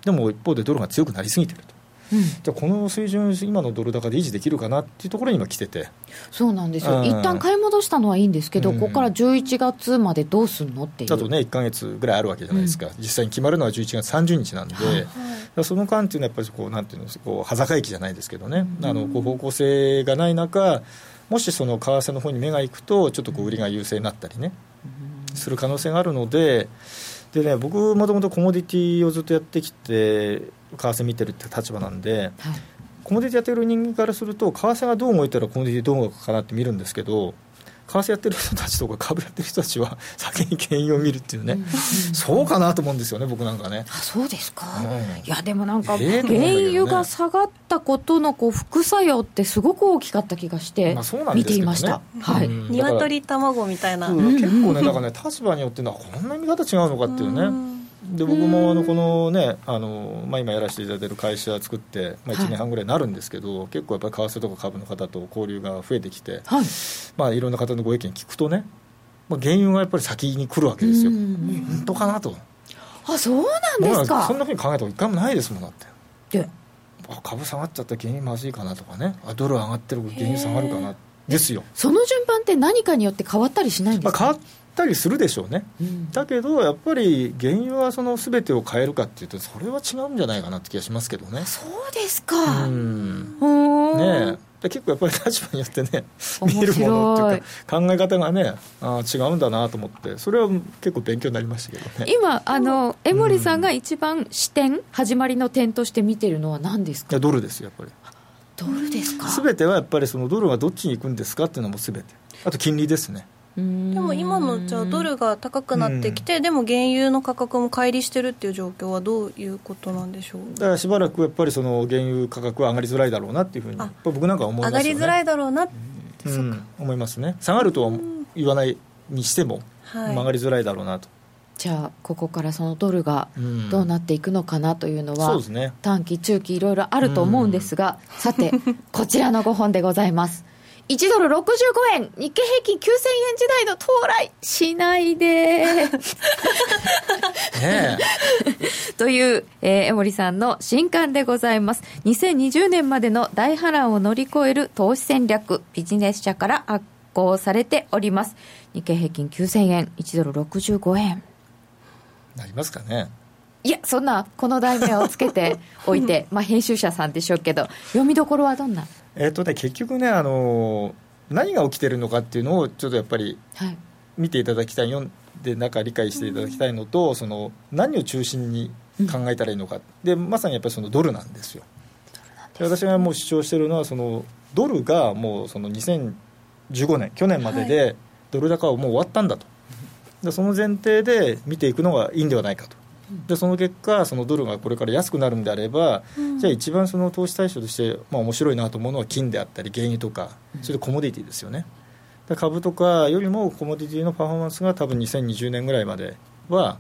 でも一方でドルが強くなりすぎてると。うん、じゃあこの水準、今のドル高で維持できるかなっていうところに今来てて。そうなんですよ、うん、一旦買い戻したのはいいんですけど、うん、ここから11月までどうするのっていう。だとね、1か月ぐらいあるわけじゃないですか、うん、実際に決まるのは11月30日なんで、はい、その間っていうのは、やっぱりこうなんていうんですこう端境期じゃないですけどね、あのこう方向性がない中、もしその為替の方に目がいくと、ちょっとこう売りが優勢になったりね。する可能性があるので、でね、僕、もともとコモディティをずっとやってきて、為替見てるって立場なんで、はい、コモディティやってる人間からすると、為替がどう動いたらコモディティどう動くかなって見るんですけど、為替やってる人たちとか株やってる人たちは 先に原油を見るっていうね、うん、そうかなと思うんですよね僕なんかね。あそうですか、うん、いやでもなんか、原油が下がったことのこう副作用ってすごく大きかった気がして見ていました、はい、鶏卵みたいな、結構ねだからね立場によってこんな見方違うのかっていうね、で僕もあのこのねあの、まあ、今やらせていただいてる会社作って、まあ、1年半ぐらいになるんですけど、はい、結構やっぱり為替とか株の方と交流が増えてきて、はい。まあ、いろんな方のご意見聞くとね、まあ、原油がやっぱり先に来るわけですよ、本当かなと。あそうなんですか。そんなふうに考えたこと一回もないですもんだって。であ株下がっちゃったら原油まずいかなとかね。あドル上がってる原油下がるかな。ですよ。その順番って何かによって変わったりしないんですか、まあ、変わたりするでしょうね、うん、だけどやっぱり原油はその全てを変えるかっていうとそれは違うんじゃないかなって気がしますけどね。そうですか。うん。ね結構やっぱり立場によってね見るものっていうか考え方がねあ違うんだなと思ってそれは結構勉強になりましたけどね。今あの江森さんが一番視点、始まりの点として見てるのは何ですか？ドルですやっぱり。ドルですか？全てはやっぱりそのドルがどっちに行くんですかっていうのも全て。あと金利ですねでも今のじゃあドルが高くなってきて、でも原油の価格も乖離してるっていう状況はどういうことなんでしょう？だからしばらくやっぱりその原油価格は上がりづらいだろうなっていうふうに僕なんか思います、ね、上がりづらいだろうなって、うん、思いますね。下がるとは言わないにしても、はい、上がりづらいだろうなと。じゃあここからそのドルがどうなっていくのかなというのは、うんね、短期中期いろいろあると思うんですが、さてこちらの5本でございます1ドル65円、日経平均9000円時代の到来しないで。という、えー、江森さんの新刊でございます。2020年までの大波乱を乗り越える投資戦略、ビジネス社から発行されております。日経平均9000円、1ドル65円。なりますかね。いや、そんな、この題名をつけて おいて、まあ編集者さんでしょうけど、読みどころはどんな？えっとね、結局ねあの、何が起きてるのかっていうのをちょっとやっぱり見ていただきたい、読んで中理解していただきたいのと、その何を中心に考えたらいいのか、でまさにやっぱりそのドルなんですよ。で私がもう主張しているのはそのドルがもうその2015年去年まででドル高はもう終わったんだと、でその前提で見ていくのがいいんではないかとでその結果そのドルがこれから安くなるんであれば、うん、じゃあ一番その投資対象として、まあ、面白いなと思うのは金であったり原油とかそれでコモディティですよね。株とかよりもコモディティのパフォーマンスが多分2020年ぐらいまでは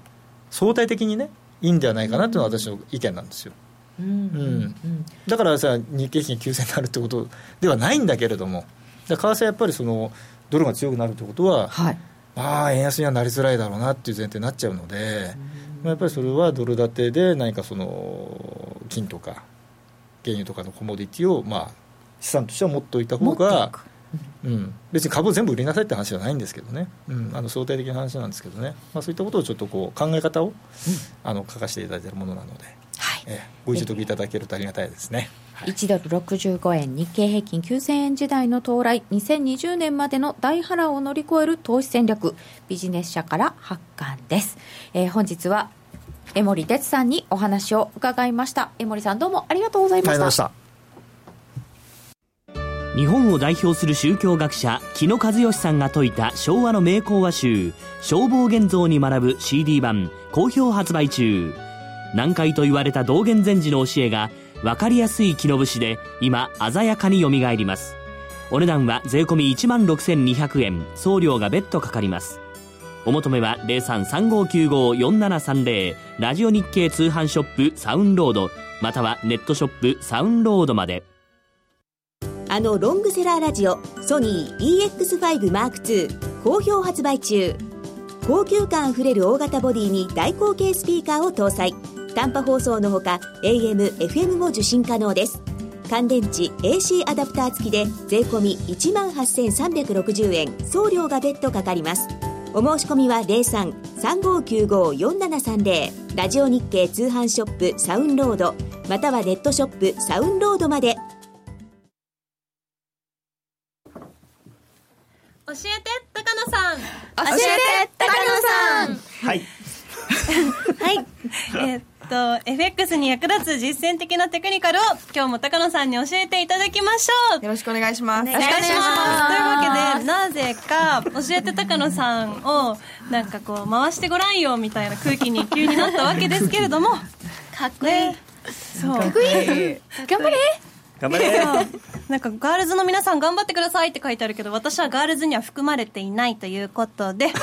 相対的にねいいんではないかなというのが私の意見なんですよ、うん、うん、だからさ日経平均9000になるってことではないんだけれども為替はやっぱりそのドルが強くなるってことは、はい、まあ円安にはなりづらいだろうなっていう前提になっちゃうので、まあ、やっぱりそれはドル建てで何かその金とか原油とかのコモディティをまあ資産としては持っておいた方がうん、別に株を全部売りなさいって話じゃないんですけどね、うん、あの相対的な話なんですけどね、まあ、そういったことをちょっとこう考え方を、うん、あの書かせていただいているものなので、はい、え。ご一読いただけるとありがたいですね。1ドル65円日経平均9000円時代の到来2020年までの大波乱を乗り越える投資戦略ビジネス社から発刊です、えー、本日は江森哲さんにお話を伺いました。江森さんどうもありがとうございました。日本を代表する宗教学者木野和義さんが説いた昭和の名講話集「消防現像」に学ぶ CD 版好評発売中。難解と言われた道元禅師の教えが分かりやすい木の節で今鮮やかによみがえります。お値段は税込1万6200円。送料が別途かかります。お求めは0335954730ラジオ日経通販ショップサウンロード。またはネットショップサウンロードまで。あのロングセラーラジオソニー EX5M2 好評発売中。高級感あふれる大型ボディに大口径スピーカーを搭載。短波放送のほか AM、FM も受信可能です。乾電池 AC アダプター付きで税込1万8360円送料が別途かかります。お申し込みは03-3595-4730ラジオ日経通販ショップサウンロードまたはネットショップサウンロードまで。教えて高野さん。教えて高野さん。はい。はい。えーと FX に役立つ実践的なテクニカルを今日も高野さんに教えていただきましょう。よろしくお願いします。お願いします。というわけでなぜか教えて高野さんをなんかこう回してごらんよみたいな空気に急になったわけですけれども。かっこいい、ね、そう。かっこいい。頑張れ頑張れ。なんかガールズの皆さん頑張ってくださいって書いてあるけど私はガールズには含まれていないということで。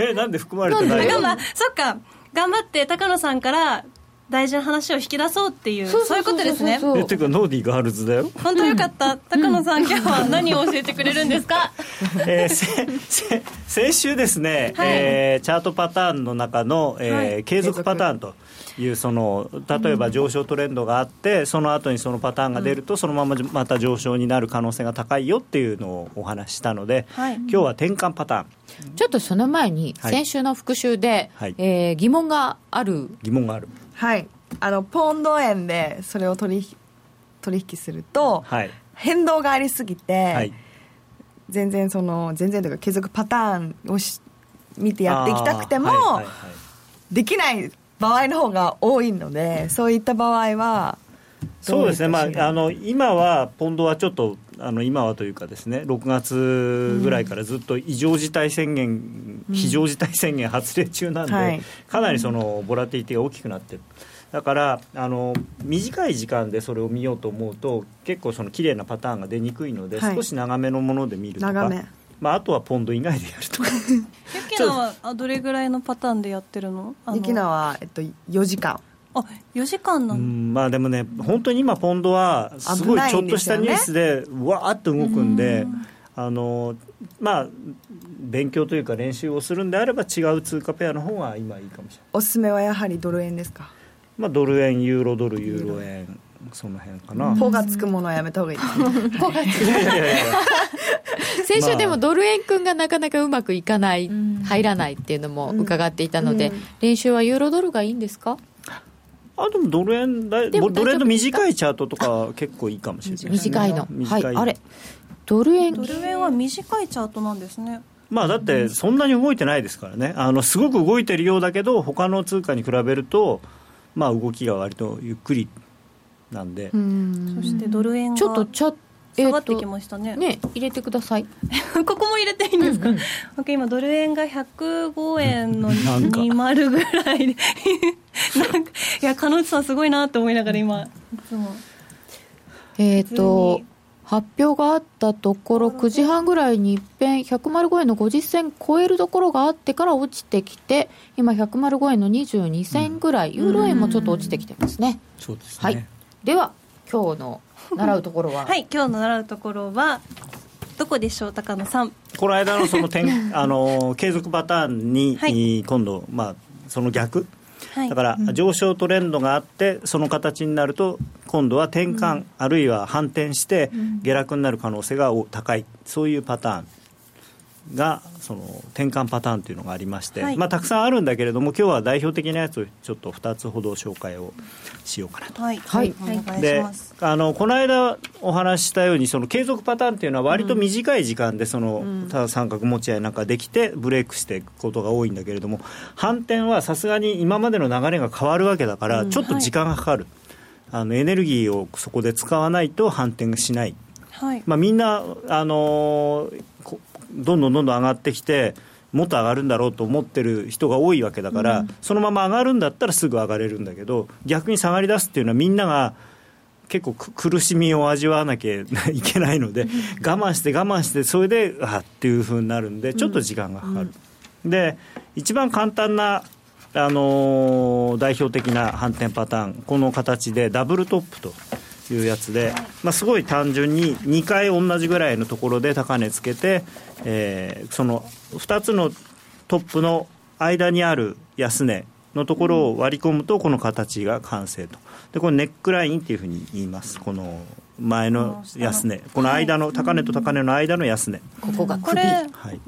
えなんで含まれてないの？そっか頑張って高野さんから大事な話を引き出そうっていうそういうことですね。えていうかノーディーガールズだよ。本当よかった、うん、高野さん、今日は何を教えてくれるんですか、えー、先週ですね、はい、えー、チャートパターンの中の、えー、はい、継続パターンというその例えば上昇トレンドがあって、その後にそのパターンが出ると、そのまままた上昇になる可能性が高いよっていうのをお話ししたので、はい、今日は転換パターンちょっとその前に、先週の復習で、はい、えー、疑問がある。疑問がある。はい。あのポンド円でそれを取り取引すると、はい、変動がありすぎて、はい、全然その全然というか継続パターンをし見てやっていきたくても、はいはいはい、できない場合の方が多いのでそういった場合はそうですね、まあ、あの今はポンドはちょっとあの今はというかですね6月ぐらいからずっと異常事態宣言、うん、非常事態宣言発令中なんで、はい、かなりそのボラティリティが大きくなってる。だからあの短い時間でそれを見ようと思うと結構その綺麗なパターンが出にくいので、はい、少し長めのもので見るとか、まあ、あとはポンド以外でやるとか。ユキナはどれぐらいのパターンでやってるの？ユキナは、えっと、4時間あ4時間なのまあでもね本当に今ポンドはすごいちょっとしたニュースでわーっと動くんであのまあ勉強というか練習をするんであれば違う通貨ペアの方が今いいかもしれない。おすすめはやはりドル円ですか？まあ、ドル円、ユーロドル、ユーロ円、その辺かな。ポがつくものはやめたほうがいい。ですね。ポがつく 先週でもドル円君がなかなかうまくいかない、入らないっていうのも伺っていたので、練習はユーロドルがいいんですか？あでもドル円だドル円の短いチャートとか結構いいかもしれない、ね、短いの。はい、あれ？ドル円？ドル円は短いチャートなんですね。まあだってそんなに動いてないですからね。あのすごく動いてるようだけど他の通貨に比べるとまあ、動きが割とゆっくりなんで。そしてドル円がちょっとちょ下がってきましたね,、ね入れてください。ここも入れていいんですか、うんうん、今ドル円が105円の20ぐらいで。なんかいや彼女さんすごいなって思いながら今いつも。えっ、ー、と発表があったところ9時半ぐらいにいっぺん105円の50銭超えるところがあってから落ちてきて今105円の22銭ぐらい、うん、ユーロ円もちょっと落ちてきてますね。そうですね、はい、では今日の 習うところは？はい今日の習うところはどこでしょう高野さん？この間のその点 あの継続パターンに、はい、今度まあその逆。だから上昇トレンドがあってその形になると今度は転換、うん、あるいは反転して下落になる可能性が高い。そういうパターンがその転換パターンというのがありまして、はい、まあ、たくさんあるんだけれども今日は代表的なやつをちょっと2つほど紹介をしようかなと。はい、はい、であのこの間お話ししたようにその継続パターンっていうのは割と短い時間でその、うん、ただ三角持ち合いなんかできてブレイクしていくことが多いんだけれども反転はさすがに今までの流れが変わるわけだから、ちょっと時間がかかる、はい、あのエネルギーをそこで使わないと反転がしない。はい。まあ、みんな、あのーどんどんどんどん上がってきてもっと上がるんだろうと思ってる人が多いわけだから、うん、そのまま上がるんだったらすぐ上がれるんだけど逆に下がり出すっていうのはみんなが結構苦しみを味わわなきゃいけないので我慢して我慢してそれであっていうふうになるんでちょっと時間がかかる。うん、で一番簡単なあのー、代表的な反転パターンこの形でダブルトップというやつで、まあ、すごい単純に2回同じぐらいのところで高値つけて、えー、その2つのトップの間にある安値のところを割り込むとこの形が完成と。でこれネックラインっていうふうに言います。この前の安値。この間の高値と高値の間の安値。ここが首、はい、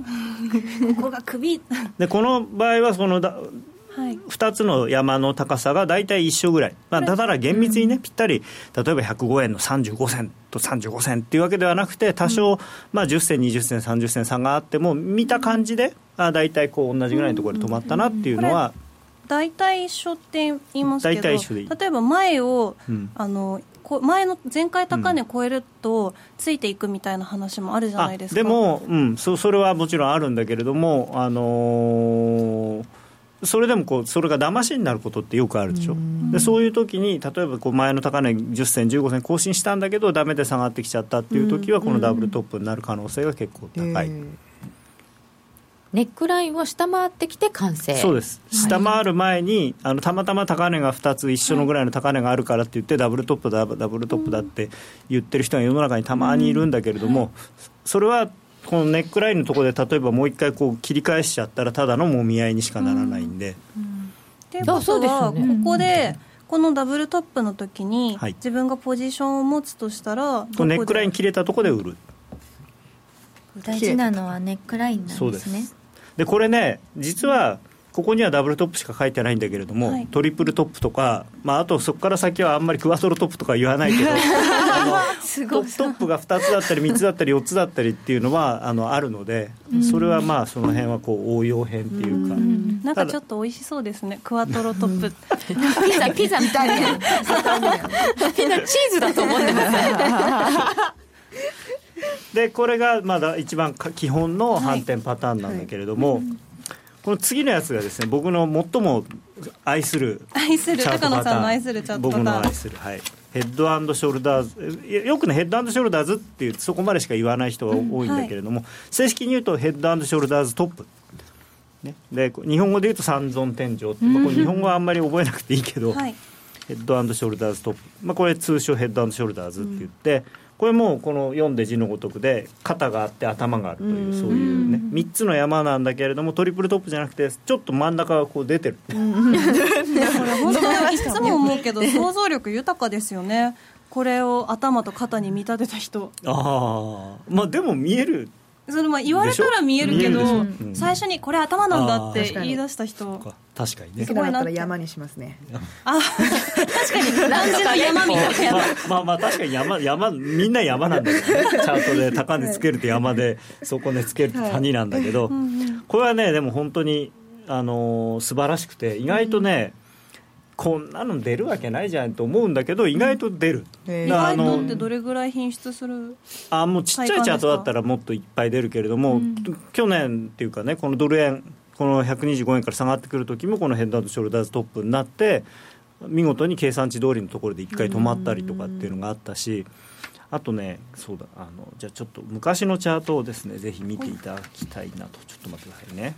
ここが首。でこの場合はそのだ2つの山の高さが大体一緒ぐらい、まあ、だから厳密にね、ぴったり、例えば105円の35銭と35銭っていうわけではなくて、多少、まあ、10銭、20銭、30銭差があっても、見た感じで、あ大体こう同じぐらいのところで止まったなっていうのは、大体一緒って言いますけど例えば前を、うん、あの前の前回高値超えるとついていくみたいな話もあるじゃないですか、でも、うん、そそれはもちろんあるんだけれども、あのー、それでもこうそれが騙しになることってよくあるでしょ、うでそういう時に例えばこう前の高値10銭、15銭更新したんだけど、だめで下がってきちゃったっていう時は、このダブルトップになる可能性が結構高い。ネックラインを下回ってきて完成。そうです。下回る前に、あのたまたま高値が2つ一緒のぐらいの高値があるからって言って、ダブルトップだダブルトップだって言ってる人が世の中にたまにいるんだけれども、それはこのネックラインのところで例えばもう一回こう切り返しちゃったらただのもみ合いにしかならないんで。っていうことは、ここでこのダブルトップの時に、自分がポジションを持つとしたら、ネックライン切れたところで売る。大事なのはネックラインなんですね。でこれね実はここにはダブルトップしか書いてないんだけれども、はい、トリプルトップとか、まあ、あとそこから先はあんまりクワトロトップとか言わないけど あのトップが2つだったり3つだったり4つだったりっていうのはあのあるのでそれはまあその辺はこう応用編っていうか。んなんかちょっと美味しそうですね。クワトロトップ。ピザピザみたいなみんなチーズだと思ってます。でこれがまだ一番基本の反転パターンなんだけれども、はい。はい、この次のやつがですね僕の最も愛する愛する高野さんの愛するチャットパターン。僕の愛するはい。ヘッドショルダーズよくねヘッドショルダーズっていうそこまでしか言わない人が多いんだけれども、うんはい、正式に言うとヘッドショルダーズトップ。ね、で日本語で言うと三尊天井って、まあ、これ日本語はあんまり覚えなくていいけど、はい、ヘッドショルダーズトップ、まあ、これ通称ヘッドショルダーズって言って、うんこれもこの読んで字のごとくで肩があって頭があるというそういうね3つの山なんだけれどもトリプルトップじゃなくてちょっと真ん中がこう出てる。これ本当にいつも思うけど想像力豊かですよね。これを頭と肩に見立てた人。ああまあでも見えるそれまあ言われたら見えるけど、最初にこれ頭なんだって言い出した人。確かにね。すごいなったら山にしますね。あ確かにランジの山みたいな、まあ、まあまあ確かに山山みんな山なんだけどね。チャートで高値つけると山で底値つけると谷なんだけど、これはねでも本当にあのー、素晴らしくて意外とね、うんこんなの出るわけないじゃんと思うんだけど意外と出る、意外とってどれぐらい品質する？あもうちっちゃいチャートだったらもっといっぱい出るけれども、うん、去年っていうかねこのドル円この125円から下がってくる時もこのヘッドショルダーズトップになって見事に計算値通りのところで1回止まったりとかっていうのがあったし、あとねそうだあのじゃあちょっと昔のチャートをですねぜひ見ていただきたいなと。ちょっと待ってくださいね。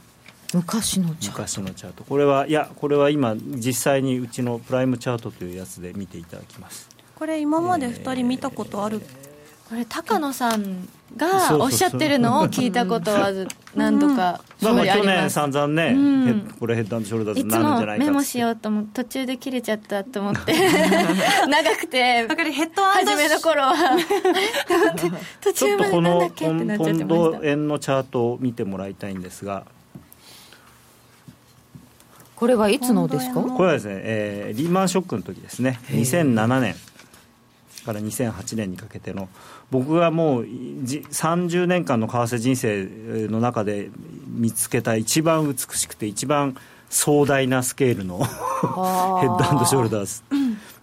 昔のチャート。昔のチャート。これはいやこれは今実際にうちのプライムチャートというやつで見ていただきます。これ今まで2人見たことある、えー、これ高野さんがおっしゃってるのを聞いたことは何度かまあまあ去年散々ね、うん、これヘッドショルダーズになるんじゃないかメモしようと思途中で切れちゃったと思って。長くてかりヘッド初めの頃は。途中までなんだっけ？ってなっちゃってました。ポンド円のチャートを見てもらいたいんですがこれはいつのですか？これはですね、えー、リーマンショックの時ですね。2007年から2008年にかけての僕がもう30年間の為替人生の中で見つけた一番美しくて一番壮大なスケールのヘッドショルダーズ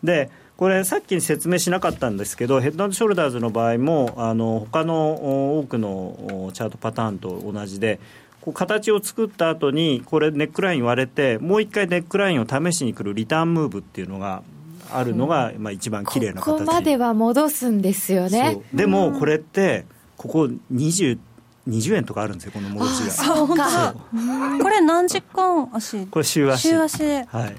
でこれさっき説明しなかったんですけどヘッドショルダーズの場合もあの他の多くのチャートパターンと同じでこう形を作った後にこれネックライン割れてもう一回ネックラインを試しに来るリターンムーブっていうのがあるのが、まあ、一番綺麗な形。ここまでは戻すんですよね。でもこれってここ20 20円とかあるんですよこの戻しが。そうか。これ何時間足？これ週足。週足で。はい。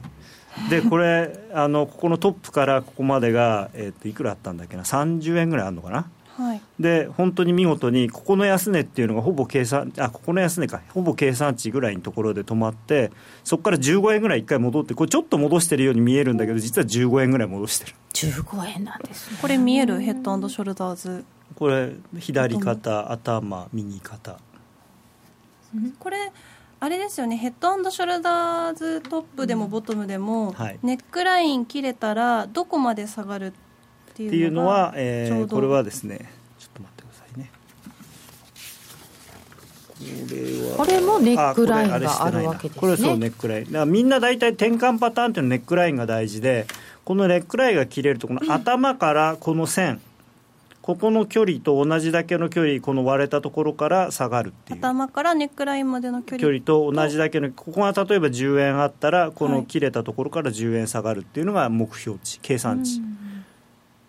でこれあのここのトップからここまでが、えー、といくらあったんだっけな？30円ぐらいあるのかな？はい、で本当に見事にここの安値っていうのがほぼ計算あここの安値か。ほぼ計算値ぐらいのところで止まってそこから15円ぐらい1回戻ってこれちょっと戻してるように見えるんだけど実は15円ぐらい戻してる。15円なんです、ね、これ見えるヘッドショルダーズ。これ左肩頭右肩。これあれですよね。ヘッドショルダーズトップでもボトムでも、うんはい、ネックライン切れたらどこまで下がるってっていうのは、えー、これはですねちょっと待ってくださいね。これもネックラインがあるわけですね。これそうネックライン。だからみんな大体転換パターンっていうのはネックラインが大事でこのネックラインが切れるとこの頭からこの線、ここの距離と同じだけの距離この割れたところから下がるっていう。頭からネックラインまでの距離。距離と同じだけのここが例えば10円あったらこの切れたところから10円下がるっていうのが目標値計算値、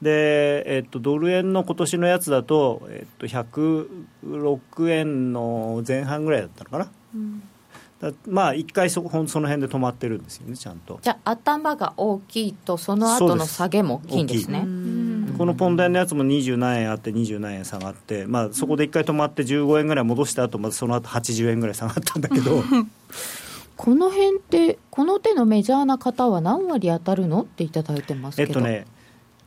で、えっと、ドル円の今年のやつだと、えっと、106円の前半ぐらいだったのかな、うん。だまあ一回そこその辺で止まってるんですよねちゃんと。じゃあ頭が大きいとその後の下げも大きいんですね。このポンド円のやつも20何円あって20何円下がって、まあ、そこで一回止まって15円ぐらい戻した後またその後80円ぐらい下がったんだけど。この辺ってこの手のメジャーな方は何割当たるの？っていただいてますけど。えっとね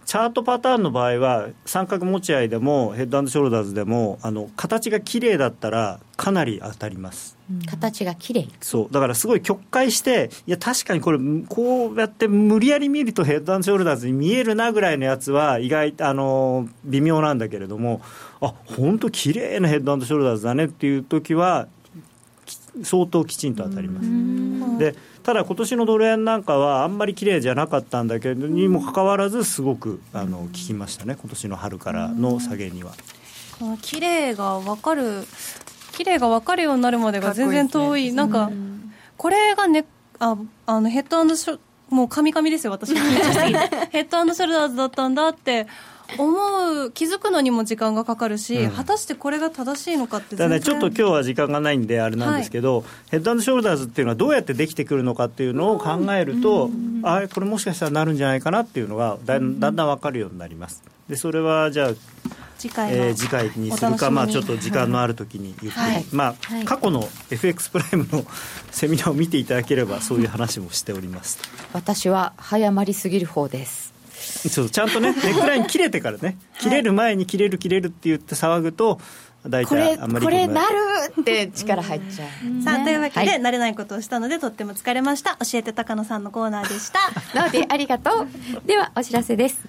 チャートパターンの場合は三角持ち合いでもヘッドショルダーズでもあの形が綺麗だったらかなり当たります、うん、形が綺麗。そう。だからすごい曲解していや確かにこれこうやって無理やり見るとヘッドショルダーズに見えるなぐらいのやつは意外あの微妙なんだけれどもあ本当綺麗なヘッドショルダーズだねっていう時は相当きちんと当たります。でただ今年のドル円なんかはあんまり綺麗じゃなかったんだけどにもかかわらずすごくあの効きましたね。今年の春からの下げには。綺麗が分かる綺麗が分かるようになるまでが全然遠い、ね、なんか、これがねああのヘッドショもうカミカミですよ私 ヘッドショルダーズだったんだって思う気づくのにも時間がかかるし、うん、果たしてこれが正しいのかってだねちょっと今日は時間がないんであれなんですけど、はい、ヘッドショルダーズっていうのはどうやってできてくるのかっていうのを考えると、うん、あこれもしかしたらなるんじゃないかなっていうのがだんだん分かるようになります。でそれはじゃあ次回,、えー、次回にするか、まあ、ちょっと時間のあるときに言って、はい、まあ、はい、過去の FX プライムのセミナーを見ていただければそういう話もしております。私は早まりすぎる方ですそうちゃんとね ネックライン切れてからね、切れる前に切れる切れるって言って騒ぐと大体あんまりこれなるって力入っちゃう、さあというわけで、はい、慣れないことをしたのでとっても疲れました。教えて高野さんのコーナーでした。なのでありがとう。ではお知らせです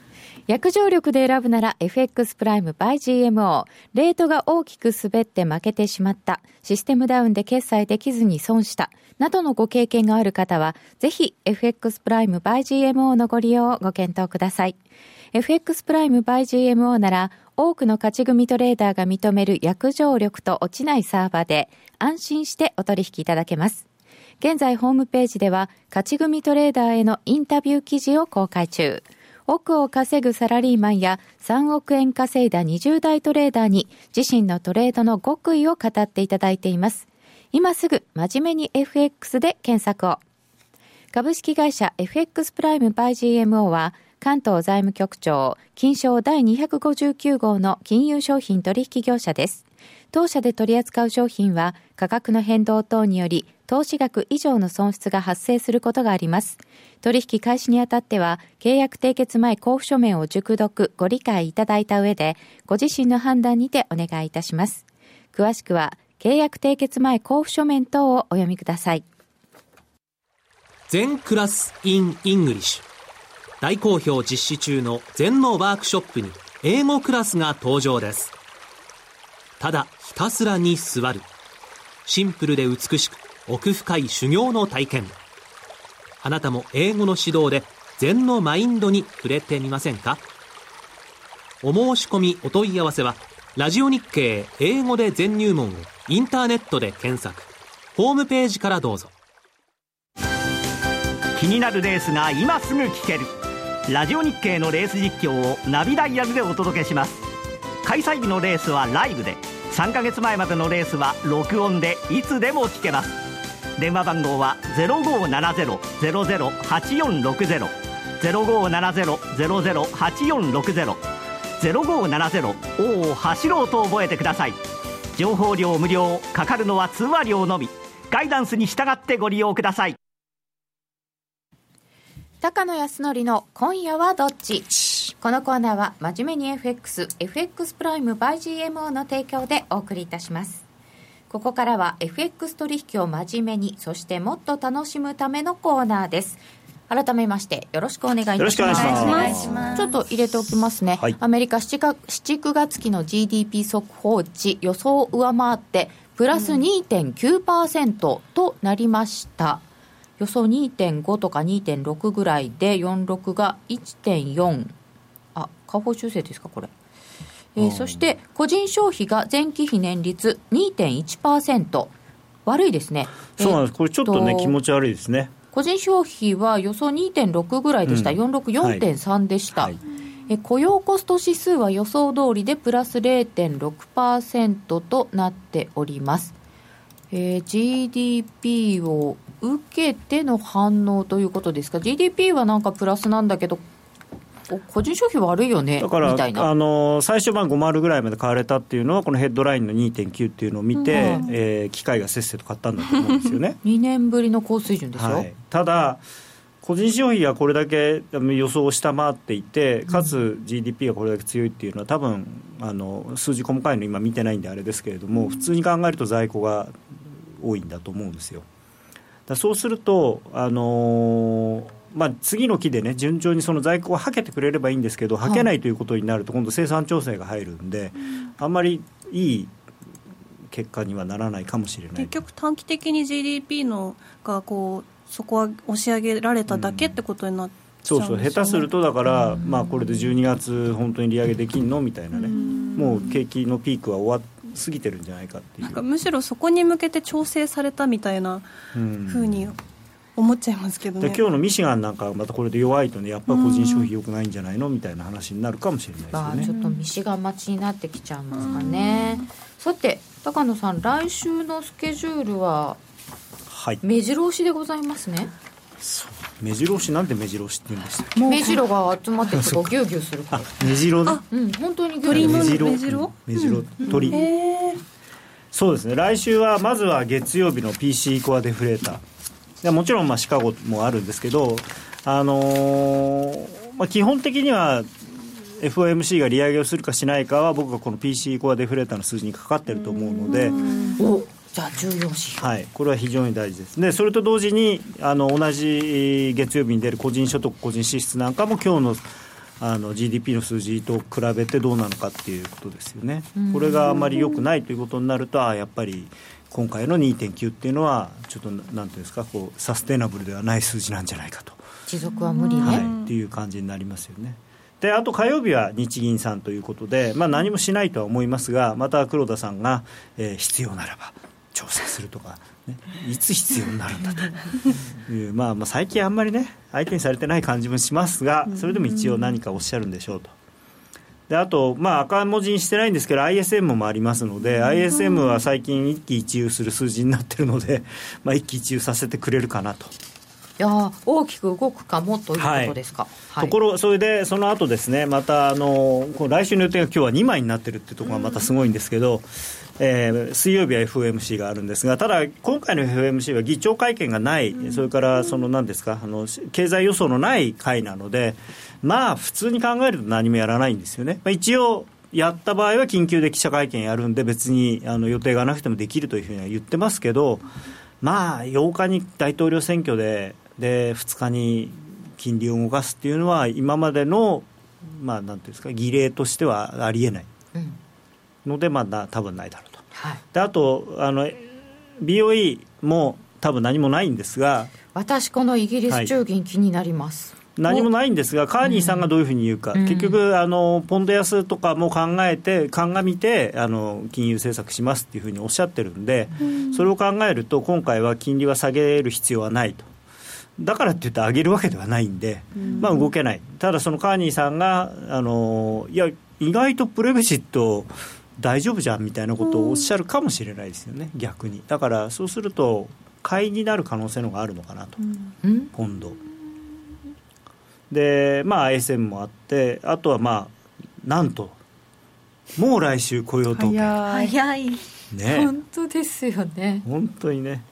約定力で選ぶなら FX プライム by GMO。レートが大きく滑って負けてしまった。システムダウンで決済できずに損した。などのご経験がある方は、ぜひ FX プライム by GMO のご利用をご検討ください。FX プライム by GMO なら、多くの勝ち組トレーダーが認める約定力と落ちないサーバーで、安心してお取引いただけます。現在ホームページでは、勝ち組トレーダーへのインタビュー記事を公開中。億を稼ぐサラリーマンや3億円稼いだ20代トレーダーに自身のトレードの極意を語っていただいています。今すぐ真面目に FX で検索を。株式会社 FX プライムバイ GMO は関東財務局長金賞第259号の金融商品取引業者です。当社で取り扱う商品は価格の変動等により投資額以上の損失が発生することがあります。取引開始にあたっては契約締結前交付書面を熟読ご理解いただいた上でご自身の判断にてお願いいたします。詳しくは契約締結前交付書面等をお読みください。全クラス in English 大好評実施中の全のワークショップに英語クラスが登場です。ただひたすらに座る。シンプルで美しく奥深い修行の体験。あなたも英語の指導で禅のマインドに触れてみませんか？お申し込みお問い合わせは、ラジオ日経英語で全入門をインターネットで検索。ホームページからどうぞ。気になるレースが今すぐ聞ける。ラジオ日経のレース実況をナビダイヤルでお届けします開催日のレースはライブで3ヶ月前までのレースは録音でいつでも聞けます電話番号は0570-008460 0570-008460 0570を走ろうと覚えてください。情報料無料かかるのは通話料のみ。ガイダンスに従ってご利用ください。高野康則の今夜はどっち？このコーナーは真面目に FX、FX プライム by GMO の提供でお送りいたします。ここからは FX 取引を真面目に、そしてもっと楽しむためのコーナーです。改めましてよろしくお願いいたします。よろしくお願いします。ちょっと入れておきますね。はい、アメリカ 7, か7、9月期の GDP 速報値予想を上回ってプラス2.9%となりました。予想2.5とか2.6ぐらいで46が1.4あ下方修正ですかこれえー、そして個人消費が前期比年率2.1%悪いですね。そうなんです。これちょっとね気持ち悪いですね。個人消費は予想2.6ぐらいでした、うん、464.3でした、はい。え雇用コスト指数は予想通りでプラス0.6%となっております、えー、GDP を受けての反応ということですか？GDP はなんかプラスなんだけど個人消費悪いよねだからあの最初、50ぐらいまで買われたっていうのは、このヘッドラインの2.9っていうのを見て、うん、えー、機械がせっせと買ったんだと思うんですよね。2年ぶりの高水準ですよ、はい、ただ、個人消費がこれだけ予想を下回っていて、かつ GDP がこれだけ強いっていうのは、多分あの数字細かいの今見てないんであれですけれども、普通に考えると在庫が多いんだと思うんですよ。だそうすると、あのーまあ、次の期でね順調にその在庫をはけてくれればいいんですけどはけないということになると今度生産調整が入るんで、あんまりいい結果にはならないかもしれない。結局短期的に GDP のがこうそこは押し上げられただけってことになって、そうそう。下手するとだから、まあ、これで12月本当に利上げできんのみたいなね。もう景気のピークは終わ過ぎてるんじゃないかっていう。むしろそこに向けて調整されたみたいなふうに思っちゃいますけどね。今日のミシガンなんかまたこれで弱いとねやっぱ個人消費よくないんじゃないのみたいな話になるかもしれないですよね、ちょっとミシガン待ちになってきちゃいますかね。さて高野さん来週のスケジュールははい。目白押しでございますね。目白押しなんで目白押しって言うんでした目白が集まってこうギュウギュウするから。目白。ねうん本当に鳥の目白。目白。鳥、そうですね。来週はまずは月曜日の PC コアデフレーターもちろんまあシカゴもあるんですけど、あのー、まあ、基本的には FOMC が利上げをするかしないかは僕はこの PC コアデフレーターの数字にかかってると思うので。じゃあ重要視。はい、これは非常に大事です。でそれと同時にあの同じ月曜日に出る個人所得個人支出なんかも今日のあの GDP の数字と比べてどうなのかっていうことですよね。これがあまり良くないということになるとあやっぱり今回の2.9っていうのはちょっとなんていうんですかこうサステナブルではない数字なんじゃないかと。持続は無理ね、はい、っていう感じになりますよね。であと火曜日は日銀さんということで、まあ、何もしないとは思いますがまた黒田さんが、えー、必要ならば調整するとか、ね、いつ必要になるんだと。いう、まあ、まあ最近あんまりね相手にされてない感じもしますがそれでも一応何かおっしゃるんでしょうとであと、まあ、赤文字にしてないんですけど ISM もありますので ISM は最近一喜一憂する数字になってるので、まあ、一喜一憂させてくれるかなと。いや大きく動くかもということですか、はい、ところそれでその後ですねまたあの来週の予定が今日は2枚になってるっていうところがまたすごいんですけど、えー、水曜日は FOMC があるんですがただ今回の FOMC は議長会見がない、それからその何ですかあの経済予想のない会なのでまあ普通に考えると何もやらないんですよね、まあ、一応やった場合は緊急で記者会見やるんで別にあの予定がなくてもできるというふうには言ってますけどまあ8日に大統領選挙でで2日に金利を動かすっていうのは今までのまあなんていうんですか儀礼としてはありえない。のでまあ多分ないだろうと、はい、であとあの BOE も多分何もないんですが私このイギリス中銀気になります、はい何もないんですが、カーニーさんがどういうふうに言うか、うん、結局あの、ポンド安とかも考えて、鑑みてあの金融政策しますっていうふうにおっしゃってるんで、うん、それを考えると、今回は金利は下げる必要はないと。だからって言って上げるわけではないんで、うん、まあ、動けない、ただそのカーニーさんが、あのいや、意外とプレベシット大丈夫じゃんみたいなことをおっしゃるかもしれないですよね、逆に。だからそうすると、買いになる可能性の方があるのかなと、ポンド。でまあ ISM もあってあとはまあなんともう来週雇用統計早い。ね。本当ですよね。本当にね。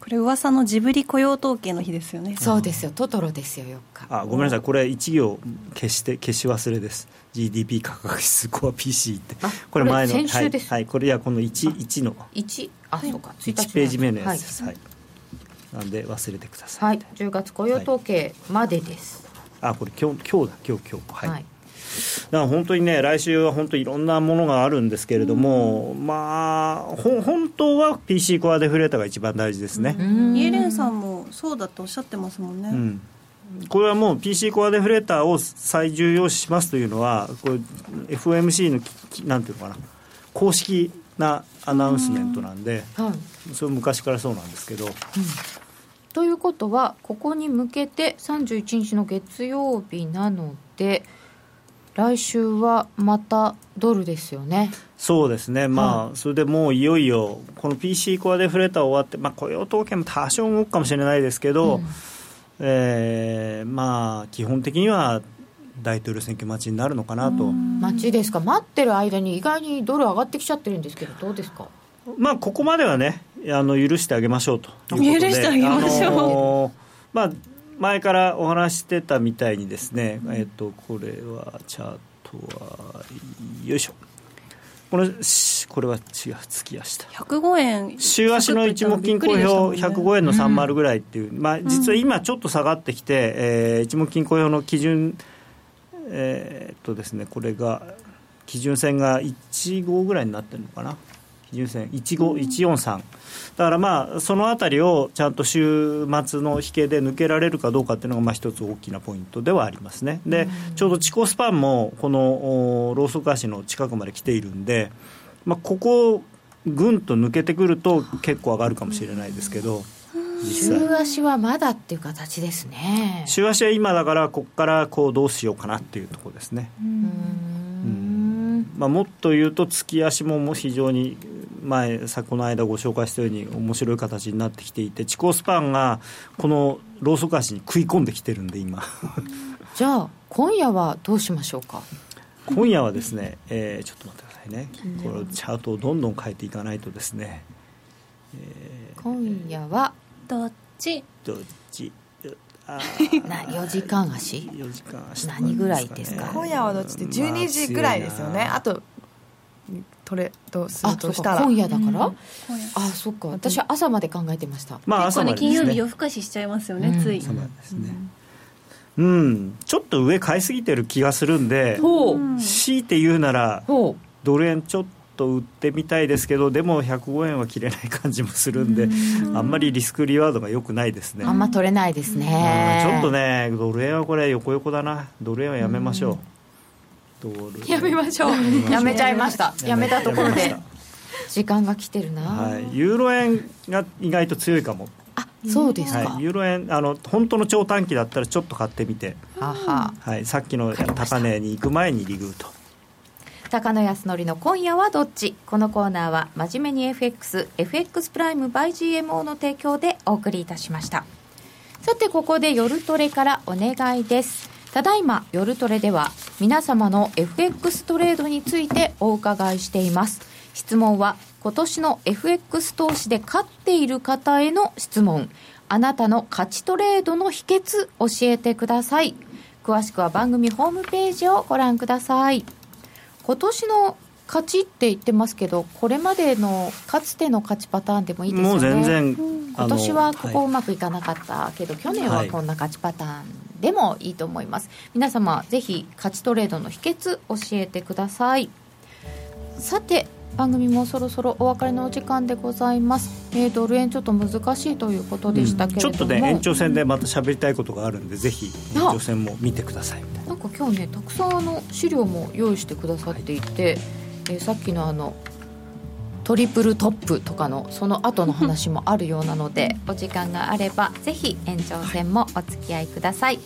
これ噂のジブリ雇用統計の日ですよね。そうですよ。トトロですよ4日あごめんなさい。これ1行消して消し忘れです。GDP 価格指数コア PC って。これ前のはい、はい、これはこの 1, 1の。1あそうか。1ページ目のやつです、はい、はい。なんで忘れてください、はい、10月雇用統計までです、はい、あこれ今日今日だ。今日今日。はい、はい。だから本当にね、来週は本当いろんなものがあるんですけれども、うん、まあほ、本当は PC コアデフレーターが一番大事ですね。イエレンさんもそうだとおっしゃってますもんね。うん。これはもう PC コアデフレーターを最重要視しますというのは、これ FOMC のなんていうのかな、公式なアナウンスメントなんで、はい、それ昔からそうなんですけど。うん、ということは、ここに向けて31日の月曜日なので、来週はまたドルですよね。そうですね、まあ、それでもういよいよ、この PC コアデフレーター終わって、まあ、雇用統計も多少動くかもしれないですけど、うん。えー、まあ基本的には大統領選挙待ちになるのかなと。待ちですか。待ってる間に意外にドル上がってきちゃってるんですけどどうですか？まあここまではねあの許してあげましょうと許してあげましょう、まあ前からお話してたみたいにですね、えっとこれはチャートはよいしょ。これこれは違う月足だ105円。週足の一目金公表105円の30ぐらいっていう、うん、まあ、実は今ちょっと下がってきて、えー、一目金公表の基準えー、っとですねこれが基準線が15ぐらいになってるのかな基準線15143、だからまあそのあたりをちゃんと週末の引けで抜けられるかどうかっていうのがまあ一つ大きなポイントではありますねで、ちょうど地高スパンもこのローソク足の近くまで来ているんで、まあ、ここをぐんと抜けてくると結構上がるかもしれないですけど。週足はまだっていう形ですね週足は今だからここからこうどうしようかなっていうところですねうんまあ、もっと言うと月足も非常に前さこの間ご紹介したように面白い形になってきていて地高スパンがこのローソク足に食い込んできてるんで今。じゃあ今夜はどうしましょうか？今夜はですね、えー、ちょっと待ってくださいね。これチャートをどんどん変えていかないとですね、えー、今夜はどっち？どっち？な4時間足？4時間足、何ぐらいですか？今夜はどっちって12時ぐらいですよね。あとトレードするとしたら。今夜だから、うん、あそっか。私は朝まで考えてました、まあ、朝まで、ね、金曜日夜更かししちゃいますよね、うん、つい。朝までですね、うん、うん、ちょっと上買いすぎてる気がするんで強いて言うならドル円ちょっと売ってみたいですけどでも105円は切れない感じもするんであんまりリスクリワードがよくないですね。あんま取れないですね。ちょっとねドル円はこれ横横だな。ドル円はやめましょうやめましょう。やめちゃいました。やめたところで。時間が来てるな、はい、ユーロ円が意外と強いかも。あそうですか、はい、ユーロ円あの本当の長短期だったらちょっと買ってみて。はは。い、さっきの高値に行く前にリグーと。高野康則の今夜はどっち？このコーナーは真面目に FXFX プライム by GMO の提供でお送りいたしました。さてここで夜トレからお願いですただいま夜トレでは皆様の FX トレードについてお伺いしています。質問は今年の FX 投資で勝っている方への質問。あなたの勝ちトレードの秘訣教えてください。詳しくは番組ホームページをご覧ください。今年の勝ちって言ってますけどこれまでのかつての勝ちパターンでもいいですよね。もう全然今年はここうまくいかなかったけど、はい、去年はこんな勝ちパターンでもいいと思います、はい、皆様ぜひ勝ちトレードの秘訣教えてください。さて番組もそろそろお別れのお時間でございます、えー、ドル円ちょっと難しいということでしたけれども、うん、ちょっとね延長戦でまた喋りたいことがあるんでぜひ延長戦も見てください。なんか今日ねたくさんあの資料も用意してくださっていて、はい。えー、さっきのあのトリプルトップとかのその後の話もあるようなのでお時間があればぜひ延長戦もお付き合いください、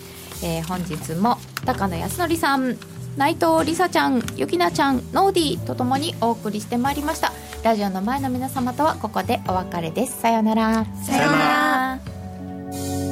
えー、本日も高野康則さん内藤梨沙ちゃんゆきなちゃんノーディーとともにお送りしてまいりました。ラジオの前の皆様とはここでお別れです。さようなら。さようなら